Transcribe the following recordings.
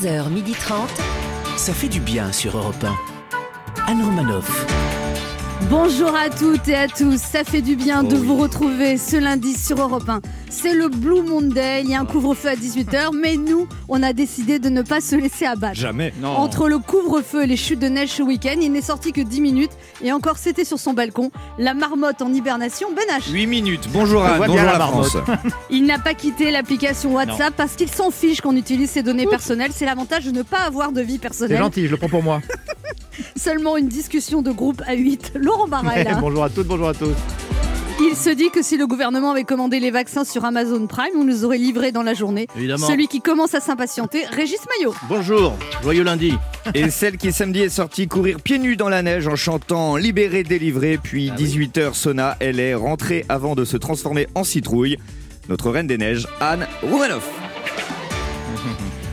11h30. Ça fait du bien sur Europe 1. Anne Romanoff. Bonjour à toutes et à tous, ça fait du bien de vous retrouver ce lundi sur Europe 1. C'est le Blue Monday, il y a un couvre-feu à 18h, mais nous, on a décidé de ne pas se laisser abattre. Jamais. Non. Entre le couvre-feu et les chutes de neige ce week-end, il n'est sorti que 10 minutes, et encore c'était sur son balcon, la marmotte en hibernation, Ben H. 8 minutes. Bonjour voit bonjour la la France. Il n'a pas quitté l'application WhatsApp parce qu'il s'en fiche qu'on utilise ses données personnelles, c'est l'avantage de ne pas avoir de vie C'est personnelle. gentil, je le prends pour moi. Seulement une discussion de groupe à 8. Laurent là. bonjour à toutes, bonjour à tous. Il se dit que si le gouvernement avait commandé les vaccins sur Amazon Prime, on nous aurait livrés dans la journée. Évidemment. Celui qui commence à s'impatienter, Régis Maillot. Bonjour, joyeux lundi. Et celle qui samedi est sortie courir pieds nus dans la neige en chantant Libéré, délivré, puis 18h sonna, elle est rentrée avant de se transformer en citrouille. Notre reine des neiges, Anne Roumanoff.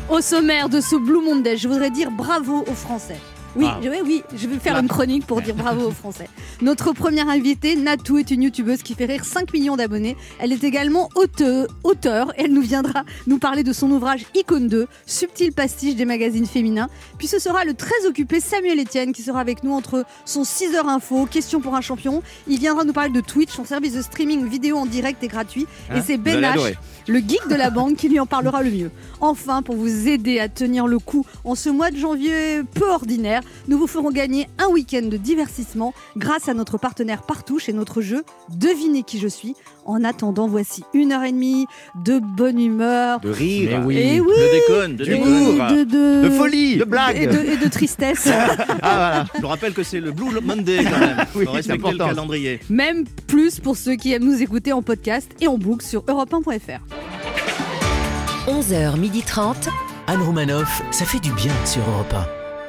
Au sommaire de ce Blue Monday, je voudrais dire bravo aux Français. Oui, Ah. je, oui, oui, je vais faire une chronique pour dire bravo aux Français. Notre première invitée, Natou, est une youtubeuse qui fait rire 5 millions d'abonnés. Elle est également auteur, auteur et elle nous viendra nous parler de son ouvrage Icône 2, subtil pastiche des magazines féminins. Puis ce sera le très occupé Samuel Etienne qui sera avec nous entre son 6h info, question pour un champion. Il viendra nous parler de Twitch, son service de streaming vidéo en direct et gratuit. et c'est Vous Ben H. le geek de la banque qui lui en parlera le mieux. Enfin, pour vous aider à tenir le coup en ce mois de janvier peu ordinaire, nous vous ferons gagner un week-end de divertissement grâce à notre partenaire Partouche et notre jeu Devinez qui je suis. En attendant, voici une heure et demie de bonne humeur. De rire, Mais oui. Et oui De déconne, de et d'humour, de, de- de folie, De blague. et de, et de tristesse. Je rappelle que c'est le Blue Monday quand même. Oui, respecter le calendrier. Même plus pour ceux qui aiment nous écouter en podcast et en boucle sur europe1.fr. 11h30. Anne Romanoff, ça fait du bien sur Europe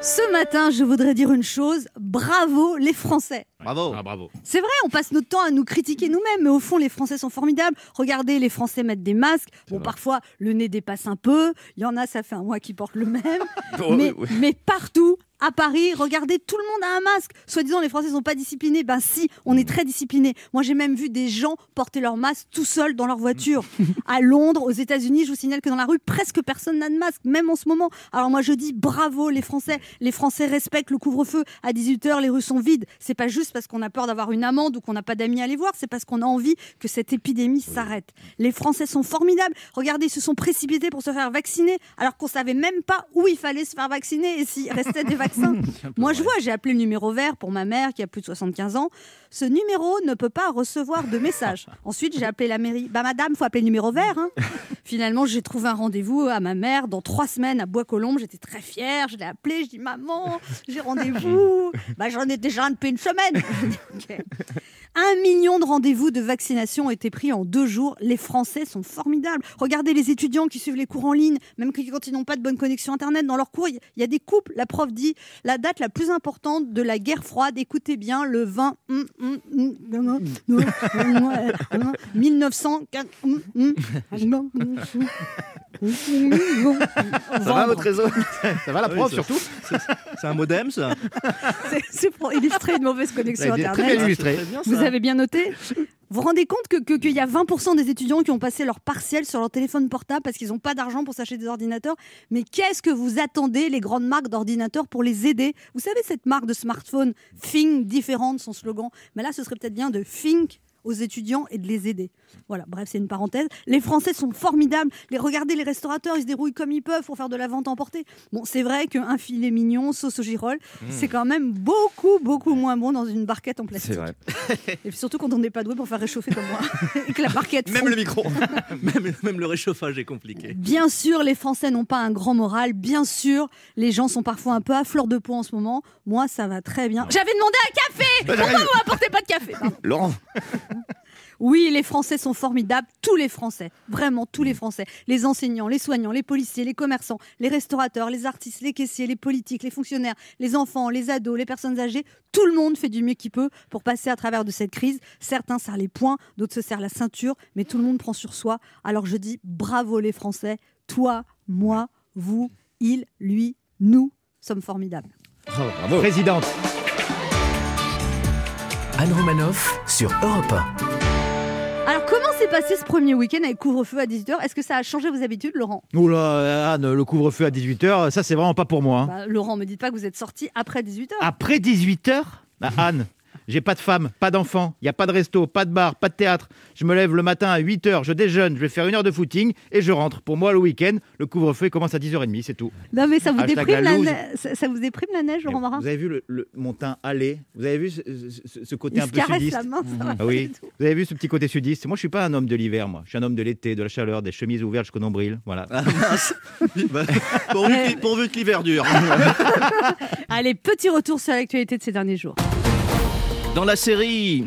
Ce matin, je voudrais dire une chose. Bravo les Français. Bravo. Ah, bravo. C'est vrai, on passe notre temps à nous critiquer nous-mêmes, mais au fond, les Français sont formidables. Regardez, les Français mettent des masques. Bon, parfois, le nez dépasse un peu. Il y en a, ça fait un mois qu'ils portent le même. Oh, mais, oui. mais partout, à Paris, regardez, tout le monde a un masque. Soi-disant, les Français sont pas disciplinés. Ben si, on est très disciplinés. Moi, j'ai même vu des gens porter leur masque tout seuls dans leur voiture. à Londres, aux États-Unis, je vous signale que dans la rue, presque personne n'a de masque, même en ce moment. Alors moi, je dis bravo les Français. Les Français respectent le couvre-feu. À 18h, les rues sont vides. C'est pas juste parce qu'on a peur d'avoir une amende ou qu'on n'a pas d'amis à aller voir. C'est parce qu'on a envie que cette épidémie s'arrête. Les Français sont formidables. Regardez, ils se sont précipités pour se faire vacciner alors qu'on savait même pas où il fallait se faire vacciner et s'il restait des vaccins. Moi, je vois, j'ai appelé le numéro vert pour ma mère qui a plus de 75 ans. Ce numéro ne peut pas recevoir de message. Ensuite, j'ai appelé la mairie. Bah, madame, faut appeler le numéro vert. hein. Finalement, j'ai trouvé un rendez-vous à ma mère dans trois semaines à Bois-Colombes. J'étais très fière. Je l'ai appelée. Je dis, maman, j'ai rendez-vous. Bah, j'en ai déjà un depuis une semaine. okay. Un million de rendez-vous de vaccination ont été pris en deux jours. Les Français sont formidables. Regardez les étudiants qui suivent les cours en ligne, même quand ils n'ont pas de bonne connexion Internet. Dans leurs cours, il y a des couples. La prof dit la date la plus importante de la guerre froide, écoutez bien, le 20 hum, hum, hum, hum, hum, hum, hum, 1904. hum, hum, hum, Ça va votre réseau? Ça va la Oui, prof surtout? C'est un modem ça C'est- pour illustrer une mauvaise connexion est très Internet. bien illustré. Très bien, Vous avez bien noté. Vous vous rendez compte qu'il que, qu'il y a 20% des étudiants qui ont passé leur partiel sur leur téléphone portable parce qu'ils n'ont pas d'argent pour s'acheter des ordinateurs. Mais qu'est-ce que vous attendez, les grandes marques d'ordinateurs, pour les aider? Vous savez, cette marque de smartphone, Think différente, son slogan? Mais là, ce serait peut-être bien de Think aux étudiants et de les aider. Voilà, bref, c'est une parenthèse. Les Français sont formidables. Les, regardez, les restaurateurs, ils se dérouillent comme ils peuvent pour faire de la vente emportée. Bon, c'est vrai qu'un filet mignon, sauce au girole, c'est quand même beaucoup, beaucoup moins bon dans une barquette en plastique. C'est vrai. Et puis surtout quand on n'est pas doué pour faire réchauffer comme moi. et que la barquette Même fond. le micro. même, même le réchauffage est compliqué. Bien sûr, les Français n'ont pas un grand moral. Bien sûr, les gens sont parfois un peu à fleur de peau en ce moment. Moi, ça va très bien. J'avais demandé un café Pourquoi vous m'apportez pas de café? Pardon. Laurent, Oui, les Français sont formidables. Tous les Français. Vraiment, tous les Français. Les enseignants, les soignants, les policiers, les commerçants, les restaurateurs, les artistes, les caissiers, les politiques, les fonctionnaires, les enfants, les ados, les personnes âgées. Tout le monde fait du mieux qu'il peut pour passer à travers de cette crise. Certains serrent les poings, d'autres se serrent la ceinture, mais tout le monde prend sur soi. Alors je dis bravo les Français. Toi, moi, vous, il, lui, nous sommes formidables. bravo. Présidente. Anne Romanoff sur Europe Alors, comment s'est passé ce premier week-end avec couvre-feu à 18h Est-ce que ça a changé vos habitudes, Laurent? Oula, Anne, le couvre-feu à 18h, ça c'est vraiment pas pour moi. hein. Bah, Laurent, me dites pas que vous êtes sorti après 18h. Après 18h Anne, j'ai pas de femme, pas d'enfant, il n'y a pas de resto, pas de bar, pas de théâtre. Je me lève le matin à 8h, je déjeune, je vais faire une heure de footing et je rentre. Pour moi, le week-end, le couvre-feu commence à 10h30, c'est tout. Non, mais ça vous, Hashtag déprime la ça, ça vous déprime la neige, Laurent Marin Vous avez vu le, le- mon teint allé Vous avez vu ce, ce- ce côté Il un se peu caresse sudiste? la main, ça va oui, tout. vous avez vu ce petit côté sudiste? Moi, je suis pas un homme de l'hiver, moi. Je suis un homme de l'été, de la chaleur, des chemises ouvertes jusqu'au nombril. Voilà. Ah, mince. Bah, pourvu, que, pourvu que l'hiver dure. Allez, petit retour sur l'actualité de ces derniers jours. Dans la série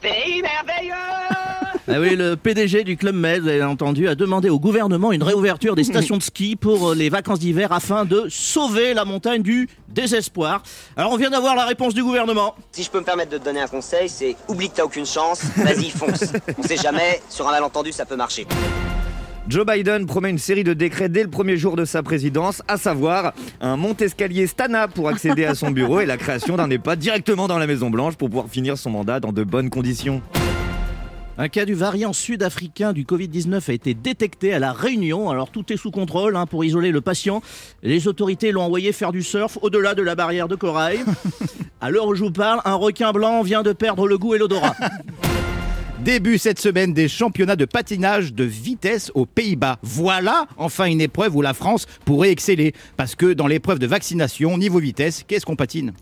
Pays merveilleux Ah oui, le PDG du Club Med, vous avez entendu, a demandé au gouvernement une réouverture des stations de ski pour euh, les vacances d'hiver afin de sauver la montagne du désespoir. Alors on vient d'avoir la réponse du gouvernement. Si je peux me permettre de te donner un conseil, c'est oublie que t'as aucune chance, vas-y fonce. On sait jamais, sur un malentendu ça peut marcher. Joe Biden promet une série de décrets dès le premier jour de sa présidence, à savoir un monte-escalier Stana pour accéder à son bureau et la création d'un EHPAD directement dans la Maison Blanche pour pouvoir finir son mandat dans de bonnes conditions. Un cas du variant sud-africain du Covid-19 a été détecté à La Réunion. Alors tout est sous contrôle hein, pour isoler le patient. Les autorités l'ont envoyé faire du surf au-delà de la barrière de corail. À l'heure où je vous parle, un requin blanc vient de perdre le goût et l'odorat. Début cette semaine des championnats de patinage de vitesse aux Pays-Bas. Voilà enfin une épreuve où la France pourrait exceller. Parce que dans l'épreuve de vaccination, niveau vitesse, qu'est-ce qu'on patine?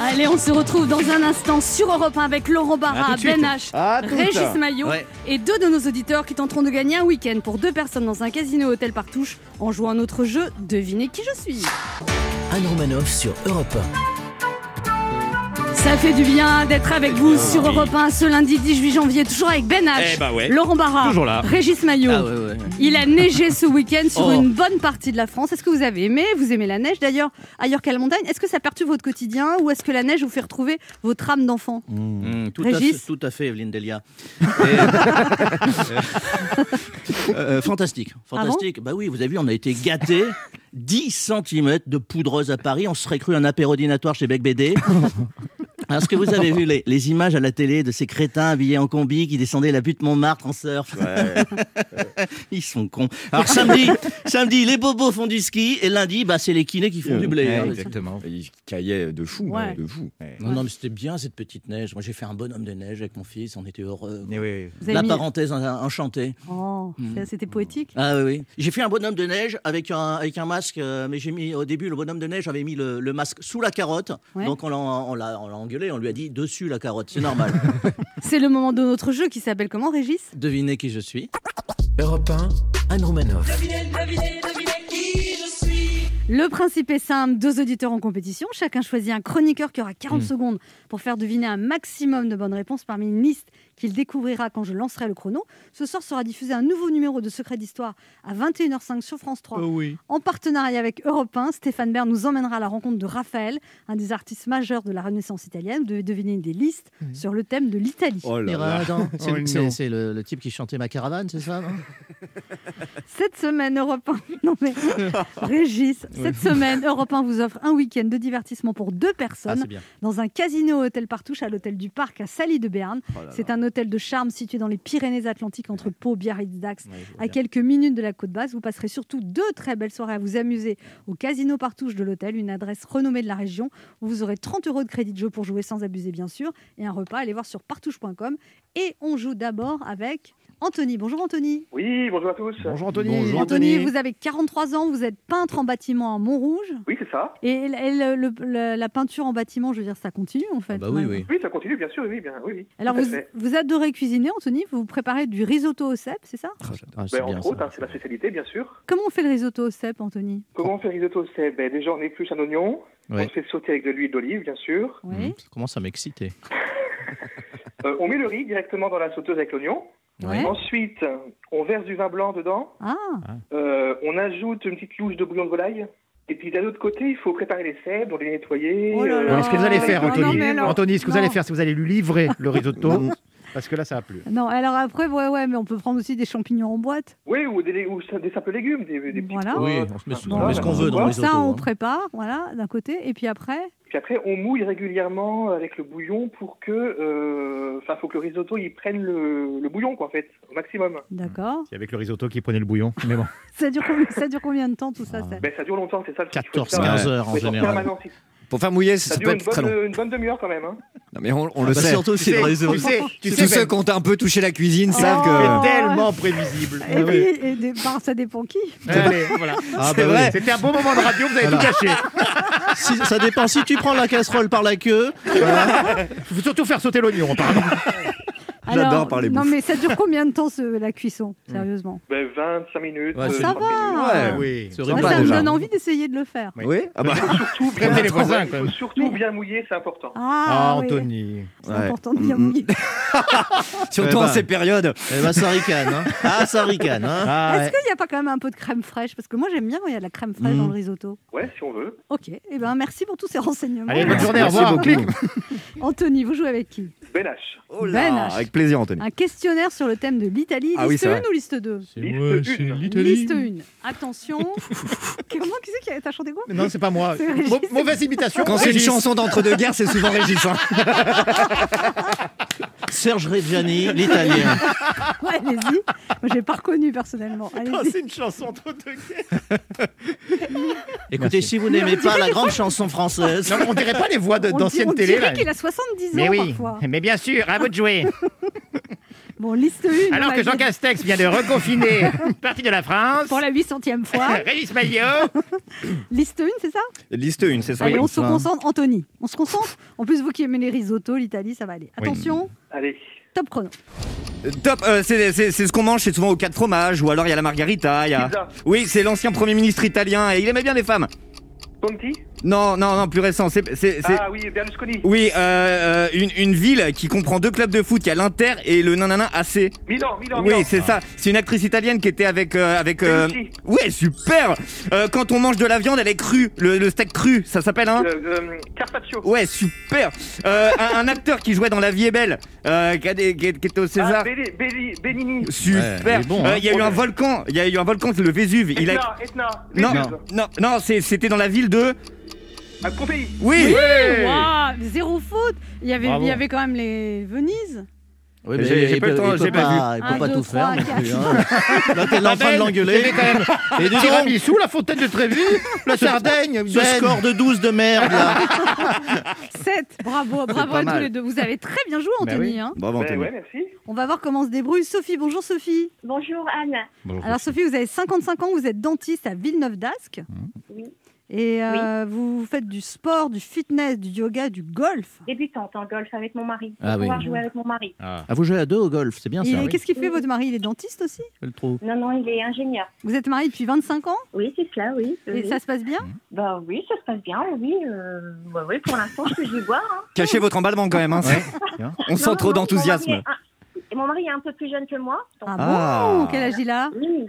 Allez, on se retrouve dans un instant sur Europe 1 avec Laurent Barra. Ben H, Régis Maillot Ouais. et deux de nos auditeurs qui tenteront de gagner un week-end pour deux personnes dans un casino hôtel Partouche en jouant à notre jeu Devinez qui je suis. Anne Romanoff sur Europe Ça fait du bien d'être avec vous sur Europe 1 ce lundi 18 janvier, toujours avec Ben H, Eh bah ouais. Laurent Barra, Toujours là. Régis Maillot. Ah ouais, ouais. Il a neigé ce week-end sur Oh. une bonne partie de la France. Est-ce que vous avez aimé? Vous aimez la neige d'ailleurs ailleurs qu'à la montagne? Est-ce que ça perturbe votre quotidien ou est-ce que la neige vous fait retrouver votre âme d'enfant? Mm, tout, à fait, Régis tout à fait, Evelyne Delia. Et- Euh, fantastique, fantastique. bah oui, vous avez vu, on a été gâtés. 10 cm de poudreuse à Paris, on se serait cru un apérodinatoire chez Bec BD. Est-ce que vous avez vu les, les images à la télé de ces crétins habillés en combi qui descendaient la butte Montmartre en surf Ils sont cons. Alors samedi, samedi, les bobos font du ski et lundi, bah, c'est les kinés qui font du blé. Ouais, hein. exactement. Il caillait de fou, Ouais. de fou. Non, non, mais c'était bien cette petite neige. Moi, j'ai fait un bonhomme de neige avec mon fils, on était heureux. Eh oui. La mis- parenthèse en- enchantée. Oh, Mm. c'était poétique. Ah oui. J'ai fait un bonhomme de neige avec un, avec un masque, euh, mais j'ai mis au début le bonhomme de neige avait mis le, le masque sous la carotte. Ouais. Donc on l'a, on, on lui a dit dessus la carotte, c'est normal. C'est le moment de notre jeu qui s'appelle comment, Régis? Devinez qui je suis. Europe 1, Anne Romanoff. Le principe est simple, deux auditeurs en compétition, chacun choisit un chroniqueur qui aura 40 Hmm. secondes pour faire deviner un maximum de bonnes réponses parmi une liste qu'il découvrira quand je lancerai le chrono. Ce soir sera diffusé un nouveau numéro de Secret d'Histoire à 21h05 sur France 3. oui. En partenariat avec Europe 1, Stéphane Bern nous emmènera à la rencontre de Raphaël, un des artistes majeurs de la Renaissance italienne. Vous devez deviner une des listes sur le thème de l'Italie. Oh là là. C'est, Oh le- type qui chantait ma caravane, c'est ça non? Cette semaine, Europe 1, non mais Régis, cette semaine, Europe 1 vous offre un week-end de divertissement pour deux Ah, personnes dans un casino hôtel Partouche à l'hôtel du Parc à Sally de Berne. Oh là C'est un hôtel de charme situé dans les Pyrénées-Atlantiques entre Pau, Biarritz, Dax. Ouais, À quelques minutes de la côte basse, vous passerez surtout deux très belles soirées à vous amuser au Casino Partouche de l'hôtel, une adresse renommée de la région où vous aurez 30 euros de crédit de jeu pour jouer sans abuser, bien sûr, et un repas. Allez voir sur partouche.com. Et on joue d'abord avec Anthony. Bonjour Anthony. Oui, bonjour à tous. Bonjour Anthony. Bonjour. Anthony, vous avez 43 ans, vous êtes peintre en bâtiment à Montrouge. Oui, c'est ça. Et, et le- le- le- la peinture en bâtiment, je veux dire, ça continue en fait. Ah bah oui, oui. Oui, ça continue, bien sûr, oui, bien, oui, oui. Alors vous, fait. Vous adorez cuisiner, Anthony. Vous préparez du risotto au cèpe, c'est ça? Ah, Ben, bien, entre autres, hein, c'est la spécialité, bien sûr. Comment on fait le risotto au cèpe, Anthony? Comment on fait risotto C'est ben, déjà, on épluche un oignon. On Ouais. le fait sauter avec de l'huile d'olive, bien sûr. Oui. Mmh, ça commence à m'exciter. Euh, on met le riz directement dans la sauteuse avec l'oignon. Ouais. Ensuite, on verse du vin blanc dedans. Ah, Euh, on ajoute une petite louche de bouillon de volaille. Et puis d'un autre côté, il faut préparer les cèpes, donc les nettoyer. Oh là euh, là. Que vous allez faire, Non, Anthony, non, mais alors- Anthony, ce que vous allez faire, c'est que vous allez lui livrer le risotto. Parce que là, ça a plu. Non, alors après, ouais, ouais, mais on peut prendre aussi des champignons en boîte. Oui, ou des, ou ça- des simples légumes, des, des petits Voilà. Oui, on se met, on met ce qu'on veut dans Donc les ça, on autos. hein. prépare, voilà, d'un côté, et puis après, Puis après, on mouille régulièrement avec le bouillon pour que, euh, enfin, faut que le risotto il prenne le, le bouillon quoi en fait, au maximum. d'accord. C'est avec le risotto qui prenait le bouillon. Mais bon. Ça dure, combien, ça dure combien de temps tout ça, Ah. ça Ben ça dure longtemps, c'est ça. le truc, il faut 14, le faire. 15 heures en Mais en général. Pour faire mouiller, ça, Ça peut dure une être très bonne, long. une bonne demi-heure quand même. Hein. Non, mais on, on Ah le bah, sait. Surtout si tu sais, tu Tous sais, ceux Ben, qui ont un peu touché la cuisine savent Oh. que. c'est tellement prévisible. Et puis, et des- bah, ça dépend qui. Allez, voilà. Ah, C'est bah vrai. oui. C'était un beau moment de radio, vous avez tout caché. Si- ça dépend. Si tu prends la casserole par la queue, Il faut surtout faire sauter l'oignon, apparemment. J'adore parler Non, bouffe. mais ça dure combien de temps ce- la cuisson, sérieusement? Ben 25 minutes. Ouais, euh, Ça 30 va. minutes. Ouais. Oui. c'est Moi, ça me donne envie d'essayer de le faire. Oui Ah bah, Surtout bien, les voisins, il quand faut même. surtout bien mouiller, c'est important. Ah, Ah, oui. Anthony. C'est Ouais. important de bien Mm, mm. mouiller. Surtout Eh en ben. ces périodes. eh ben, ça ricane. Hein. Ah, ça ricane. Hein. Ah, Est-ce ouais. qu'il n'y a pas quand même un peu de crème fraîche? Parce que moi, j'aime bien quand il y a de la crème fraîche Mm. dans le risotto. Ouais, si on veut. Ok, et ben merci pour tous ces renseignements. Allez, bonne journée, au revoir. Anthony, vous jouez avec qui? Ben H. Oh là, Ben H. plaisir, Anthony. Un questionnaire sur le thème de l'Italie. Ah oui, liste c'est 1 vrai. ou liste 2 Liste une. Liste 1. Attention. Comment qui c'est qui a t'as chanté quoi Non, c'est pas moi. Mauvaise imitation. Quand c'est une chanson d'entre-deux-guerres, c'est souvent Régis. Serge Reggiani, l'italien. Ouais, Allez-y. Moi, j'ai pas reconnu personnellement. Oh, Allez-y. c'est une chanson deux guerres. Écoutez, si vous n'aimez pas la grande chanson française, Non, on dirait pas les voix de- On, d'anciennes on télé. dirait là. qu'il a 70 ans Mais oui, parfois. mais bien sûr, à vous de jouer. Bon, liste 1. Alors que Jean Castex vient de reconfiner une partie de la France, Pour la 800e fois. Régis Maillot, liste 1, c'est ça? Liste 1, c'est ça. Allez, on se concentre. Anthony, on se concentre. En plus, vous qui aimez les risottos, l'Italie, ça va aller. Attention, Allez. top chrono. Top, euh, c'est ce qu'on mange, c'est souvent au quatre fromages, ou alors il y a la margarita. il Y a... Pizza. Oui, c'est l'ancien Premier ministre italien, et il aimait bien les femmes. Conti? Non, non, non, plus récent. C'est, c'est, c'est- Ah oui, Berlusconi. Oui, euh, une, une ville qui comprend deux clubs de foot, il y a l'Inter et le nanana AC. Milan, Milan, Milan. Oui, c'est ça. C'est une actrice italienne qui était avec euh, avec. euh. Ouais, super. Euh, quand on mange de la viande, elle est crue. Le, le steak cru, ça s'appelle hein. Euh, euh, Carpaccio. Ouais, super. Euh, un, un acteur qui jouait dans La Vie est belle, euh, qui, a des- qui- qui était au Ah, César. Belli- Belli- Benigni. Super. Il bon, Euh, hein. Il y a eu un volcan. Il y a eu un volcan, c'est le Vésuve. Il a. Etna, Etna. Non, non, non, c'est- c'était dans la ville de. Ah, Pompéi. Oui. Waouh, zéro faute. Il y avait, Bravo. il y avait quand même les Venise. Oui, J'ai- mais j'ai il pas le peut- temps, il peut j'ai pas pas, il peut Un, pas deux, tout trois, faire non plus. quatre. hein. Là, t'es en train de l'engueuler. quand même. Et dis donc, Tiramisu, la fontaine de Trévis, la Sardaigne. ce Ben. score de 12 de merde, là. 7. Bravo, bravo pas à tous mal. les deux. Vous avez très bien joué, Bah Anthony. oui. hein. Bravo, Ben Anthony. ouais, merci. On va voir comment se débrouille Sophie. Bonjour Sophie. Bonjour Anne. Alors Sophie, vous avez 55 ans, vous êtes dentiste à Villeneuve d'Ascq. Oui. Et euh, vous faites du sport, du fitness, du yoga, du golf. Débutante en golf avec mon mari. Ah oui. pouvoir jouer avec mon mari. Ah, vous jouez à deux au golf, c'est bien Et ça. oui. qu'est-ce qu'il fait votre mari? Il est dentiste aussi? Je le trouve. Non, non, il est ingénieur. Vous êtes mariés depuis 25 ans? Oui, c'est cela, oui. Et oui. ça se passe bien? Bah oui, ça se passe bien, oui. euh, bah oui, pour l'instant, je peux y voir. hein. Cachez votre emballement quand même. Hein, On Non, sent non, trop d'enthousiasme. Mon mari, est un... et mon mari est un peu plus jeune que moi. donc- Ah, Ah. bon Quel âge il a? Oui.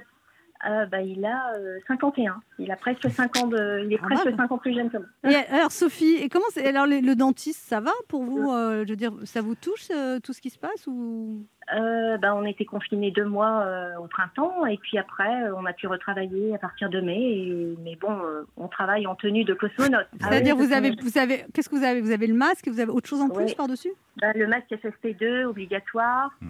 Euh, bah, il a euh, 51. Il a presque 5 ans de... Il est Ah, presque bah. 5 ans plus jeune que moi. Et alors Sophie, et comment c'est alors le dentiste, ça va pour vous euh, Je veux dire, ça vous touche euh, tout ce qui se passe ou? Euh, bah, on était confinés deux mois euh, au printemps et puis après euh, on a pu retravailler à partir de mai. et- Mais bon, euh, on travaille en tenue de cosmonaute. Ah C'est-à-dire oui, vous avez vous avez qu'est-ce que vous avez? Vous avez le masque et vous avez autre chose en plus par dessus bah, le masque FFP2 obligatoire, Hmm.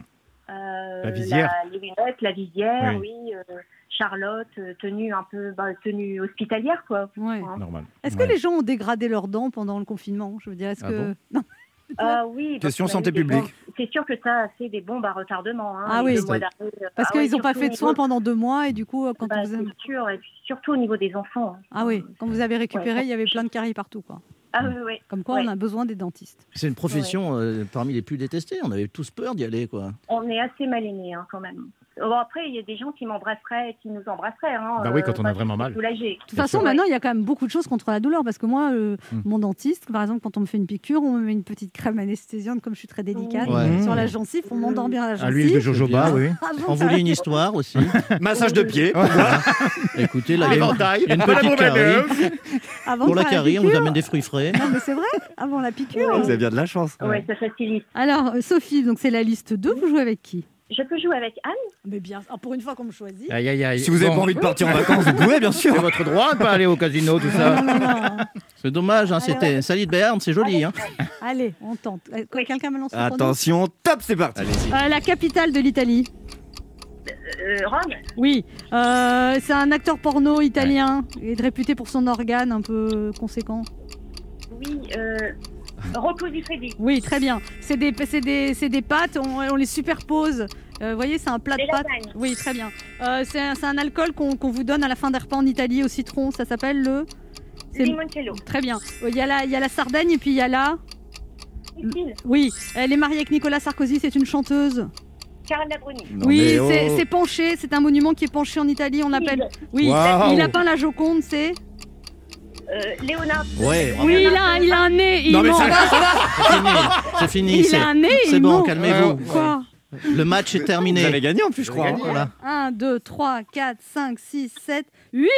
euh, La visière. la- les lunettes, la visière, Oui. oui. euh, Charlotte, euh, tenue un peu bah, tenue hospitalière quoi. Ouais. Hein. Normal. Est-ce Ouais. que les gens ont dégradé leurs dents pendant le confinement? Je veux dire, est-ce Ah que bon? Non Ah oui. Question santé publique. C'est sûr que ça a fait des bombes à retardement. Hein, Ah oui. euh, Parce ah qu'ils ouais, n'ont pas fait de soins niveau- pendant deux mois et du coup, quand Bah, vous avez... c'est sûr, et surtout au niveau des enfants. hein. ah oui, quand vous avez récupéré, Ouais. il y avait plein de caries partout, quoi. Ah oui, oui. Comme quoi, on a besoin des dentistes. C'est une profession euh, parmi les plus détestées. On avait tous peur d'y aller, quoi. On est assez mal aimés hein, quand même. Bon, après, il y a des gens qui m'embrasseraient, qui nous embrasseraient. Hein, Bah oui, quand on a vraiment mal. soulagée. De toute façon, maintenant, il y a quand même beaucoup de choses contre la douleur. Parce que moi, euh, Mm. mon dentiste, par exemple, quand on me fait une piqûre, on me met une petite crème anesthésiante, comme je suis très délicate, sur la gencive pour m'endormir la À gencive. l'huile de jojoba, oui. Avant On de voulait une histoire aussi. Massage de pied. Écoutez, là, il y a une- Éventail. il une petite carie. Avant Pour la carie, on vous amène des fruits frais. Non, mais c'est vrai, avant la piqûre. Vous avez bien de la chance. Ouais, ça facilite. Alors, euh, Sophie, donc c'est la liste 2, vous jouez avec qui? Je peux jouer avec Anne Mais bien, ah, pour une fois qu'on me choisit. Aïe, aïe, aïe. Si vous avez Bon, pas envie de partir en vacances, vous pouvez, bien sûr. C'est votre droit de pas aller au casino, tout ça. Non, non, non. C'est dommage, hein, c'était Sally de Berne, c'est joli. Hein. Allez, on tente. Euh, Quelqu'un me lance le chrono Attention, top, c'est parti. Euh, La capitale de l'Italie. euh, Rome. Oui, euh, c'est un acteur porno italien. Il est réputé pour son organe un peu conséquent. Oui, euh, Rocco di Freddi. Oui, très bien. C'est des, c'est des, c'est des pâtes, on, on les superpose. Euh, vous voyez, c'est un plat Des de pâtes. lasagnes. Oui, très bien. Euh, c'est un, c'est un alcool qu'on qu'on vous donne à la fin des repas en Italie au citron. Ça s'appelle le? c'est- Limoncello. Très bien. Euh, Il y, a la, il y a la Sardaigne et puis il y a la? Sicile. Oui, elle est mariée avec Nicolas Sarkozy, c'est une chanteuse. Non, oui, mais oh. c'est penché, c'est un monument qui est penché en Italie, on appelle. Oui, il a peint la Joconde, c'est. Euh, Léonard. Ouais. Oui, il a, il a un nez, il Non, mais ment. ça va, ça va. C'est fini. C'est fini. Il c'est- a un nez, C'est bon, calmez-vous. Quoi Le match est Vous terminé. avez gagné en plus, je crois. hein. Voilà. 1, 2, 3, 4, 5, 6, 7, 8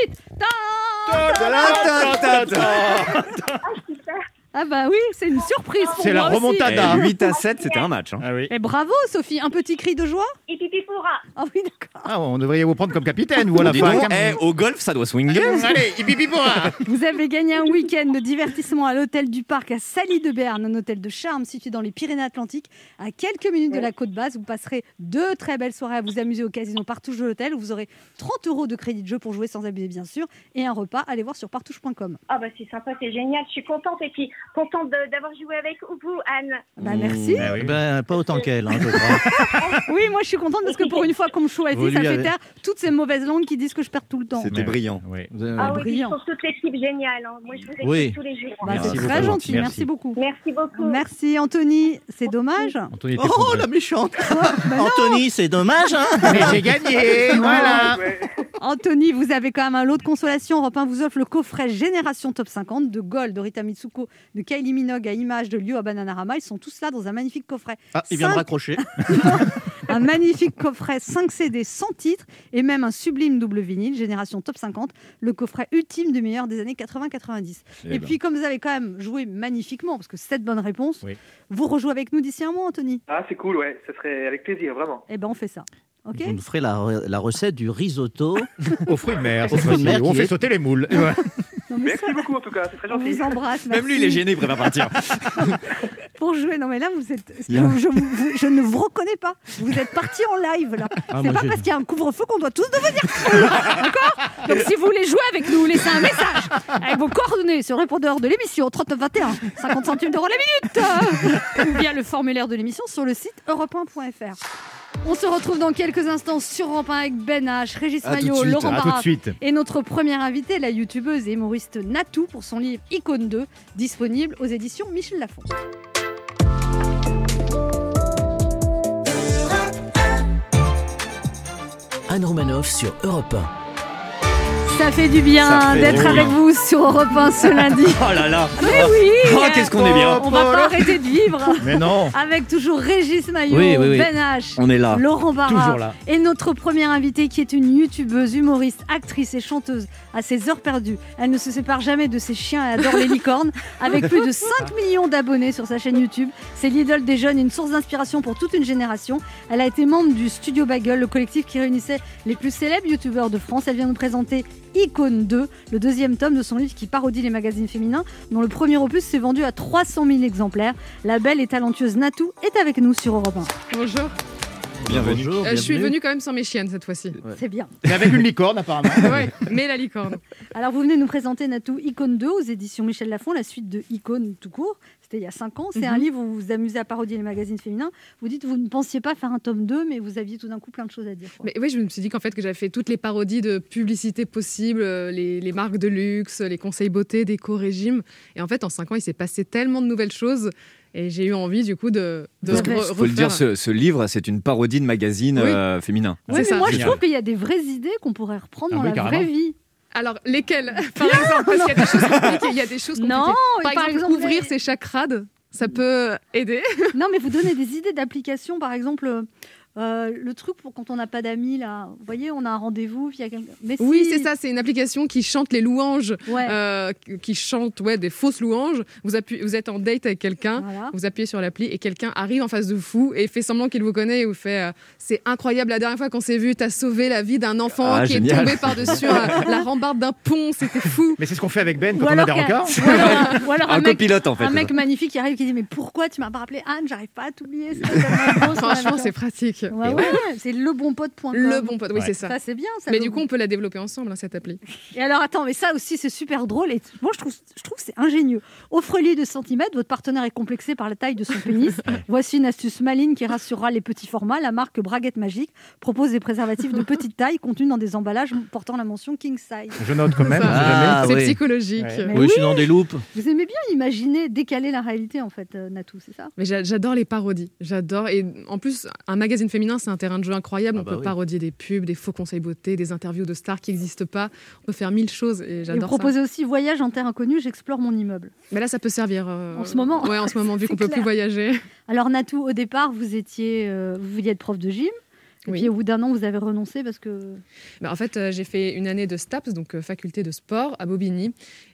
Ah bah oui, c'est une surprise C'est la remontada. Eh, 8 à 7, c'était un match. hein. Ah oui. Et bravo Sophie, un petit cri de joie Et Pipi Pourra. Ah oui, d'accord. Ah, on devrait vous prendre comme capitaine, vous, à la Dis fin. donc, eh, au golf, ça doit swinger. Allez, hippie pourra Vous avez gagné un week-end de divertissement à l'hôtel du Parc à Sally de Berne, un hôtel de charme situé dans les Pyrénées-Atlantiques, à quelques minutes de la côte basse. Vous passerez deux très belles soirées à vous amuser au casino Partouche de l'hôtel. où Vous aurez 30 euros de crédit de jeu pour jouer sans abuser, bien sûr, et un repas. Allez voir sur partouche.com. Ah bah c'est sympa, c'est génial. Je suis contente et puis contente d'avoir joué avec vous, Anne. Bah merci. Oui. Ben, pas autant qu'elle, hein, je crois. Oui, moi je suis contente parce que pour une fois qu'on me choisit, Vous ça fait avez- taire toutes ces mauvaises langues qui disent que je perds tout le temps. C'était brillant. Oui. Vous avez- Ah oui, brillant. trouve toute l'équipe géniale. hein. Moi, je vous écoute Oui. tous les jours. Bah, Merci c'est beaucoup. très gentil, merci. Merci. beaucoup. Merci beaucoup. Merci Anthony, c'est dommage. Anthony Oh, la méchante Bah Anthony, c'est dommage, hein Mais j'ai gagné Voilà. Anthony, vous avez quand même un lot de consolation. Europe 1 vous offre le coffret Génération Top 50 de Gold, de Rita Mitsuko, de Kylie Minogue à Image, de Liu à Bananarama. Ils sont tous là dans un magnifique coffret. Ah, il vient de raccrocher. Un magnifique coffret 5 CD sans titre et même un sublime double vinyle, Génération Top 50, le coffret ultime du meilleur des années 80-90. Eh Et, ben. puis, comme vous avez quand même joué magnifiquement, parce que c'est bonne réponse, Oui. vous rejouez avec nous d'ici un mois, Anthony. Ah, c'est cool, ouais. Ça serait avec plaisir, vraiment. Eh ben, on fait ça. Ok Vous nous ferez la, la recette du risotto. Aux fruits de mer, Aux fruits de mer. On fait est- sauter les moules. Ouais. Non, mais Merci ça, beaucoup, en tout cas. C'est très on gentil. vous embrasse. Même lui, il est gêné, il préfère partir. Pour jouer, non mais là, vous êtes. Je, vous- je ne vous reconnais pas. Vous êtes parti en live là. Ah, c'est pas parce qu'il y a un couvre-feu qu'on doit tous devenir fous. D'accord? Donc si vous voulez jouer avec nous, laissez un message avec vos coordonnées sur le répondeur de l'émission 3921, 50 centimes d'euros la minute, ou bien le formulaire de l'émission sur le site europe1.fr. On se retrouve dans quelques instants sur 1 avec Ben H, Régis À Maillot, suite. Laurent À tout de Barra suite. et notre première invitée, la youtubeuse et humoriste Natou, pour son livre Icône 2, disponible aux éditions Michel Lafon. Anne Romanoff sur Europe Ça fait du bien d'être avec bien. vous sur Europe 1 ce lundi. Oh là là Mais oui Oh, qu'est-ce qu'on est bien On va pas arrêter de vivre Mais non avec toujours Régis Maillot, Oui, oui, oui. Ben H, On est là. Laurent Barra là. et notre première invitée qui est une youtubeuse, humoriste, actrice et chanteuse à ses heures perdues. Elle ne se sépare jamais de ses chiens et adore les licornes. Avec plus de 5 millions d'abonnés sur sa chaîne YouTube, c'est l'idole des jeunes une source d'inspiration pour toute une génération. Elle a été membre du Studio Bagel, le collectif qui réunissait les plus célèbres youtubeurs de France. Elle vient nous présenter Icône 2, le deuxième tome de son livre qui parodie les magazines féminins, dont le premier opus s'est vendu à 300 000 exemplaires. La belle et talentueuse Natou est avec nous sur Europe 1. Bonjour. Bienvenue. Bonjour, Euh, je suis venue quand même sans mes chiennes cette fois-ci. C'est bien. Mais avec une licorne, apparemment. ouais, mais la licorne. Alors, vous venez nous présenter Natou Icône 2 aux éditions Michel Lafon, la suite de Icône tout court. C'était il y a 5 ans. C'est Mhm. un livre où vous vous amusez à parodier les magazines féminins. Vous dites que vous ne pensiez pas faire un tome 2, mais vous aviez tout d'un coup plein de choses à dire. quoi. Mais oui, je me suis dit qu'en fait que j'avais fait toutes les parodies de publicité possibles, euh, les, les marques de luxe, les conseils beauté, d'éco-régime. Et en fait, en 5 ans, il s'est passé tellement de nouvelles choses. Et j'ai eu envie du coup de, de Parce que, re- faut le dire, ce, ce livre, c'est une parodie de magazine Oui. euh, féminin. Mais ça. moi, je trouve qu'il y a des vraies idées qu'on pourrait reprendre Ah dans oui, la carrément. vraie vie. Alors, lesquelles Par exemple, parce qu'il y a des choses compliquées. Il y a des choses Non, par par, exemple, exemple, ouvrir les- ses chakrades, ça peut aider. Non, mais vous donnez des idées d'applications, par exemple. Euh, le truc pour quand on n'a pas d'amis, là. Vous voyez, on a un rendez-vous, puis il y a quelqu'un. Mais Oui, si. c'est ça. C'est une application qui chante les louanges, Ouais. euh, qui chante ouais, des fausses louanges. Vous, êtes en date avec quelqu'un, Voilà. vous appuyez sur l'appli et quelqu'un arrive en face de vous et fait semblant qu'il vous connaît et vous fait euh, C'est incroyable, la dernière fois qu'on s'est vu, t'as sauvé la vie d'un enfant Ah, qui génial. est tombé par-dessus euh, la rambarde d'un pont, c'était fou. Mais c'est ce qu'on fait avec Ben quand on a des ou alors- ou alors Un un mec, copilote, en fait. un mec magnifique qui arrive qui dit Mais pourquoi tu m'as pas rappelé Anne? J'arrive pas à t'oublier. Franchement, c'est pratique. Ouais, ouais, c'est le bon pote.com. Le bon pote, oui, Ouais. c'est ça. Ça, c'est bien. Ça, Mais le du bon- coup, on peut la développer ensemble, hein, cette appli. Et alors, attends, mais ça aussi, c'est super drôle. Et moi, je trouve, je trouve que c'est ingénieux. Offrez-lui 2 cm, votre partenaire est complexé par la taille de son pénis. Voici une astuce maligne qui rassurera les petits formats. La marque Braguette Magique propose des préservatifs de petite taille contenus dans des emballages portant la mention King Size. Je note quand même. Ah, c'est oui. psychologique. Ouais. Oui, oui. je suis dans des loupes. Vous aimez bien imaginer, décaler la réalité, en fait, euh, Natou, c'est ça? Mais j'a- j'adore les parodies. J'adore. Et en plus, un magazine féminin, c'est un terrain de jeu incroyable. Ah on bah peut oui. parodier des pubs, des faux conseils beauté, des interviews de stars qui n'existent pas. On peut faire mille choses et j'adore ça. proposez aussi Voyage en terre inconnue, j'explore mon immeuble. Mais là, ça peut servir. euh, En ce moment. Ouais, en ce moment, vu qu'on peut plus voyager. Alors, Natou, au départ, vous étiez, euh, vous vouliez être prof de gym. Et Oui. puis, au bout d'un an, vous avez renoncé parce que. Bah, en fait, euh, j'ai fait une année de STAPS, donc euh, faculté de sport, à Bobigny.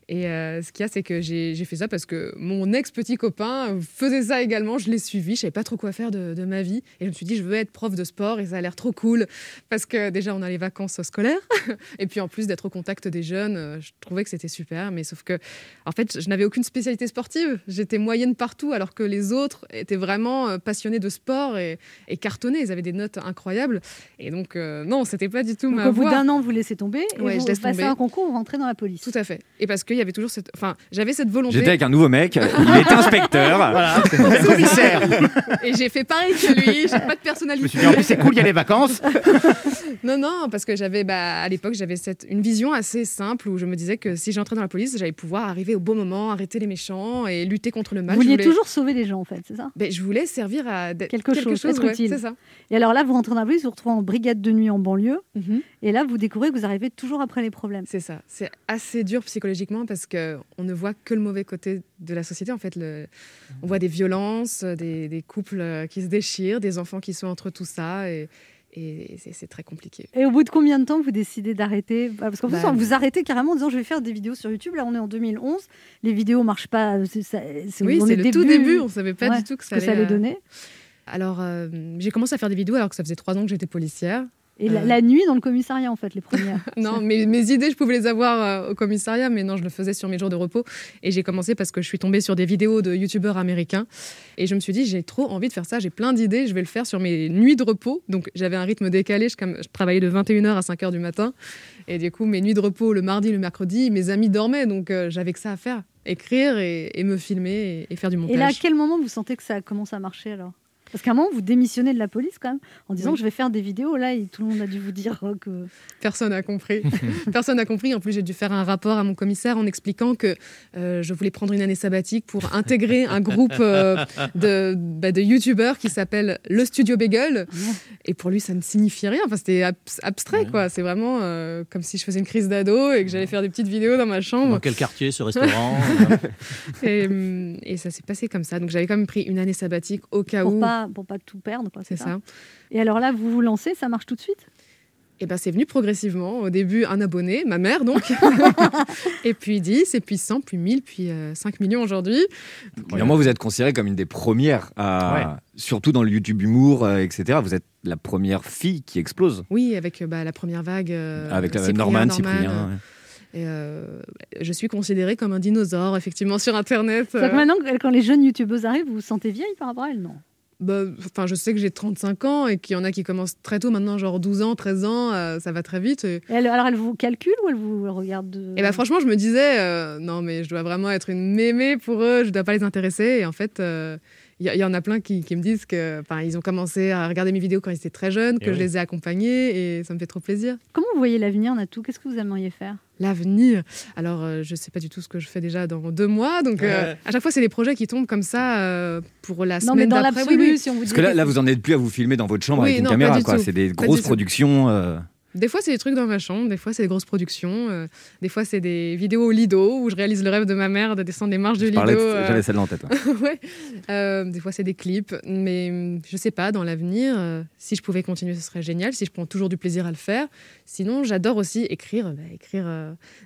Et euh, ce qu'il y a, c'est que j'ai fait ça parce que mon ex-petit copain faisait ça également. Je l'ai suivi, je savais pas trop quoi faire de, de ma vie. Et je me suis dit, je veux être prof de sport et ça a l'air trop cool. Parce que déjà, on a les vacances scolaires. et puis en plus d'être au contact des jeunes, euh, je trouvais que c'était super. Mais sauf que, en fait, je n'avais aucune spécialité sportive. J'étais moyenne partout, alors que les autres étaient vraiment euh, passionnés de sport et, et cartonnés. Ils avaient des notes incroyables. Et donc, euh, non, c'était pas du tout Donc, ma au bout d'un an, vous laissez tomber. Et Ouais, vous je laisse passez tomber. un concours, vous rentrez dans la police. Tout à fait. Et parce qu'il y avait toujours cette. Enfin, j'avais cette volonté. J'étais avec un nouveau mec, il est inspecteur. Voilà, commissaire. Et j'ai fait pareil que lui. J'ai pas de Je me personnalité. suis dit, en plus, c'est cool, il y a les vacances. Non, non, parce que j'avais, bah, à l'époque, j'avais cette une vision assez simple où je me disais que si j'entrais dans la police, j'allais pouvoir arriver au bon moment, arrêter les méchants et lutter contre le mal. vous vouliez voulais- toujours sauver les gens, en fait, c'est ça? Ben, je voulais servir à d'être- Quelque chose, être ouais, utile. C'est ça. Et alors là, vous rentrez dans la police, vous vous retrouvez en brigade de nuit en banlieue. Mhm. Et là, vous découvrez que vous arrivez toujours après les problèmes. C'est ça. C'est assez dur psychologiquement parce que on ne voit que le mauvais côté de la société. En fait, le... on voit des violences, des, des couples euh, qui se déchirent, des enfants qui sont entre tout ça, et, et c'est très compliqué. Et au bout de combien de temps vous décidez d'arrêter? Bah, Parce qu'en plus, Bah, on vous arrêtez carrément en disant je vais faire des vidéos sur YouTube. Là, on est en 2011. Les vidéos marchent pas. ça- Oui, c'est est le tout début. On savait pas Ouais, du tout que ce ça que ça allait allait, euh, donner. Alors, euh, j'ai commencé à faire des vidéos alors que ça faisait trois ans que j'étais policière. Et la, euh, la nuit dans le commissariat, en fait, les premières. Non, mes, mes idées, je pouvais les avoir euh, au commissariat, mais non, je le faisais sur mes jours de repos. Et j'ai commencé parce que je suis tombée sur des vidéos de youtubeurs américains. Et je me suis dit, j'ai trop envie de faire ça, j'ai plein d'idées, je vais le faire sur mes nuits de repos. Donc j'avais un rythme décalé, je, je travaillais de 21h à 5h du matin. Et du coup, mes nuits de repos, le mardi, le mercredi, mes amis dormaient, donc euh, j'avais que ça à faire. Écrire et, et me filmer et, et faire du montage. Et là, à quel moment vous sentez que ça commence à marcher alors? Parce qu'à un moment, vous démissionnez de la police quand même, en disant Oui. je vais faire des vidéos. Là, et tout le monde a dû vous dire euh, que. Personne n'a compris. Personne n'a compris. En plus, j'ai dû faire un rapport à mon commissaire en expliquant que euh, je voulais prendre une année sabbatique pour intégrer un groupe euh, de, bah, de youtubeurs qui s'appelle Le Studio Bagel. Et pour lui, ça ne signifiait rien. Enfin, c'était abs- abstrait, quoi. C'est vraiment euh, comme si je faisais une crise d'ado et que j'allais faire des petites vidéos dans ma chambre. Dans quel quartier, ce restaurant Et, hum, et ça s'est passé comme ça. Donc, j'avais quand même pris une année sabbatique au cas Pour où. pas, pour pas tout perdre, quoi. C'est ça. Et alors là, vous vous lancez, ça marche tout de suite? Et ben c'est venu progressivement. Au début, un abonné, ma mère donc. et puis 10, et puis 100, puis 1000, puis euh, 5 millions aujourd'hui. Premièrement, vous êtes considérée comme une des premières, à, surtout dans le YouTube humour, euh, etc. Vous êtes la première fille qui explose. Oui, avec euh, bah, la première vague. euh, Avec la Cyprien, Norman, Norman, Cyprien. euh, ouais. Et euh, je suis considérée comme un dinosaure, effectivement, sur Internet. C'est-à-dire que euh. maintenant, quand les jeunes youtubeuses arrivent, vous vous sentez vieille par rapport à elles? Non. Bah, Enfin, je sais que j'ai 35 ans et qu'il y en a qui commencent très tôt maintenant, genre 12 ans, 13 ans, euh, ça va très vite. Et, Et elle- alors, elle vous calcule ou elle vous regarde de... et bah, franchement, je me disais, euh, non, mais je dois vraiment être une mémé pour eux, je dois pas les intéresser. Et en fait, euh, il y, en a plein qui, qui me disent que, enfin, ils ont commencé à regarder mes vidéos quand ils étaient très jeunes, que Eh je oui. les ai accompagnés et ça me fait trop plaisir. Comment vous voyez l'avenir, Natou? Qu'est-ce que vous aimeriez faire? L'avenir? Alors, euh, je sais pas du tout ce que je fais déjà dans deux mois, donc euh, Ouais. à chaque fois, c'est des projets qui tombent comme ça euh, pour la Non, mais semaine dans d'après. l'absolu, Oui, oui. si on vous Parce dit que là, là, vous en êtes plus à vous filmer dans votre chambre Oui, avec une non, caméra. C'est des grosses productions. Des fois, c'est des trucs dans ma chambre, des fois, c'est des grosses productions, euh, des fois, c'est des vidéos au Lido où je réalise le rêve de ma mère de descendre les marches du Je Lido. de- euh, J'avais celle-là en tête. ouais. Euh, des fois, c'est des clips, mais hum, je sais pas, dans l'avenir, si je pouvais continuer, ce serait génial, si je prends toujours du plaisir à le faire. Sinon, j'adore aussi écrire, bah, écrire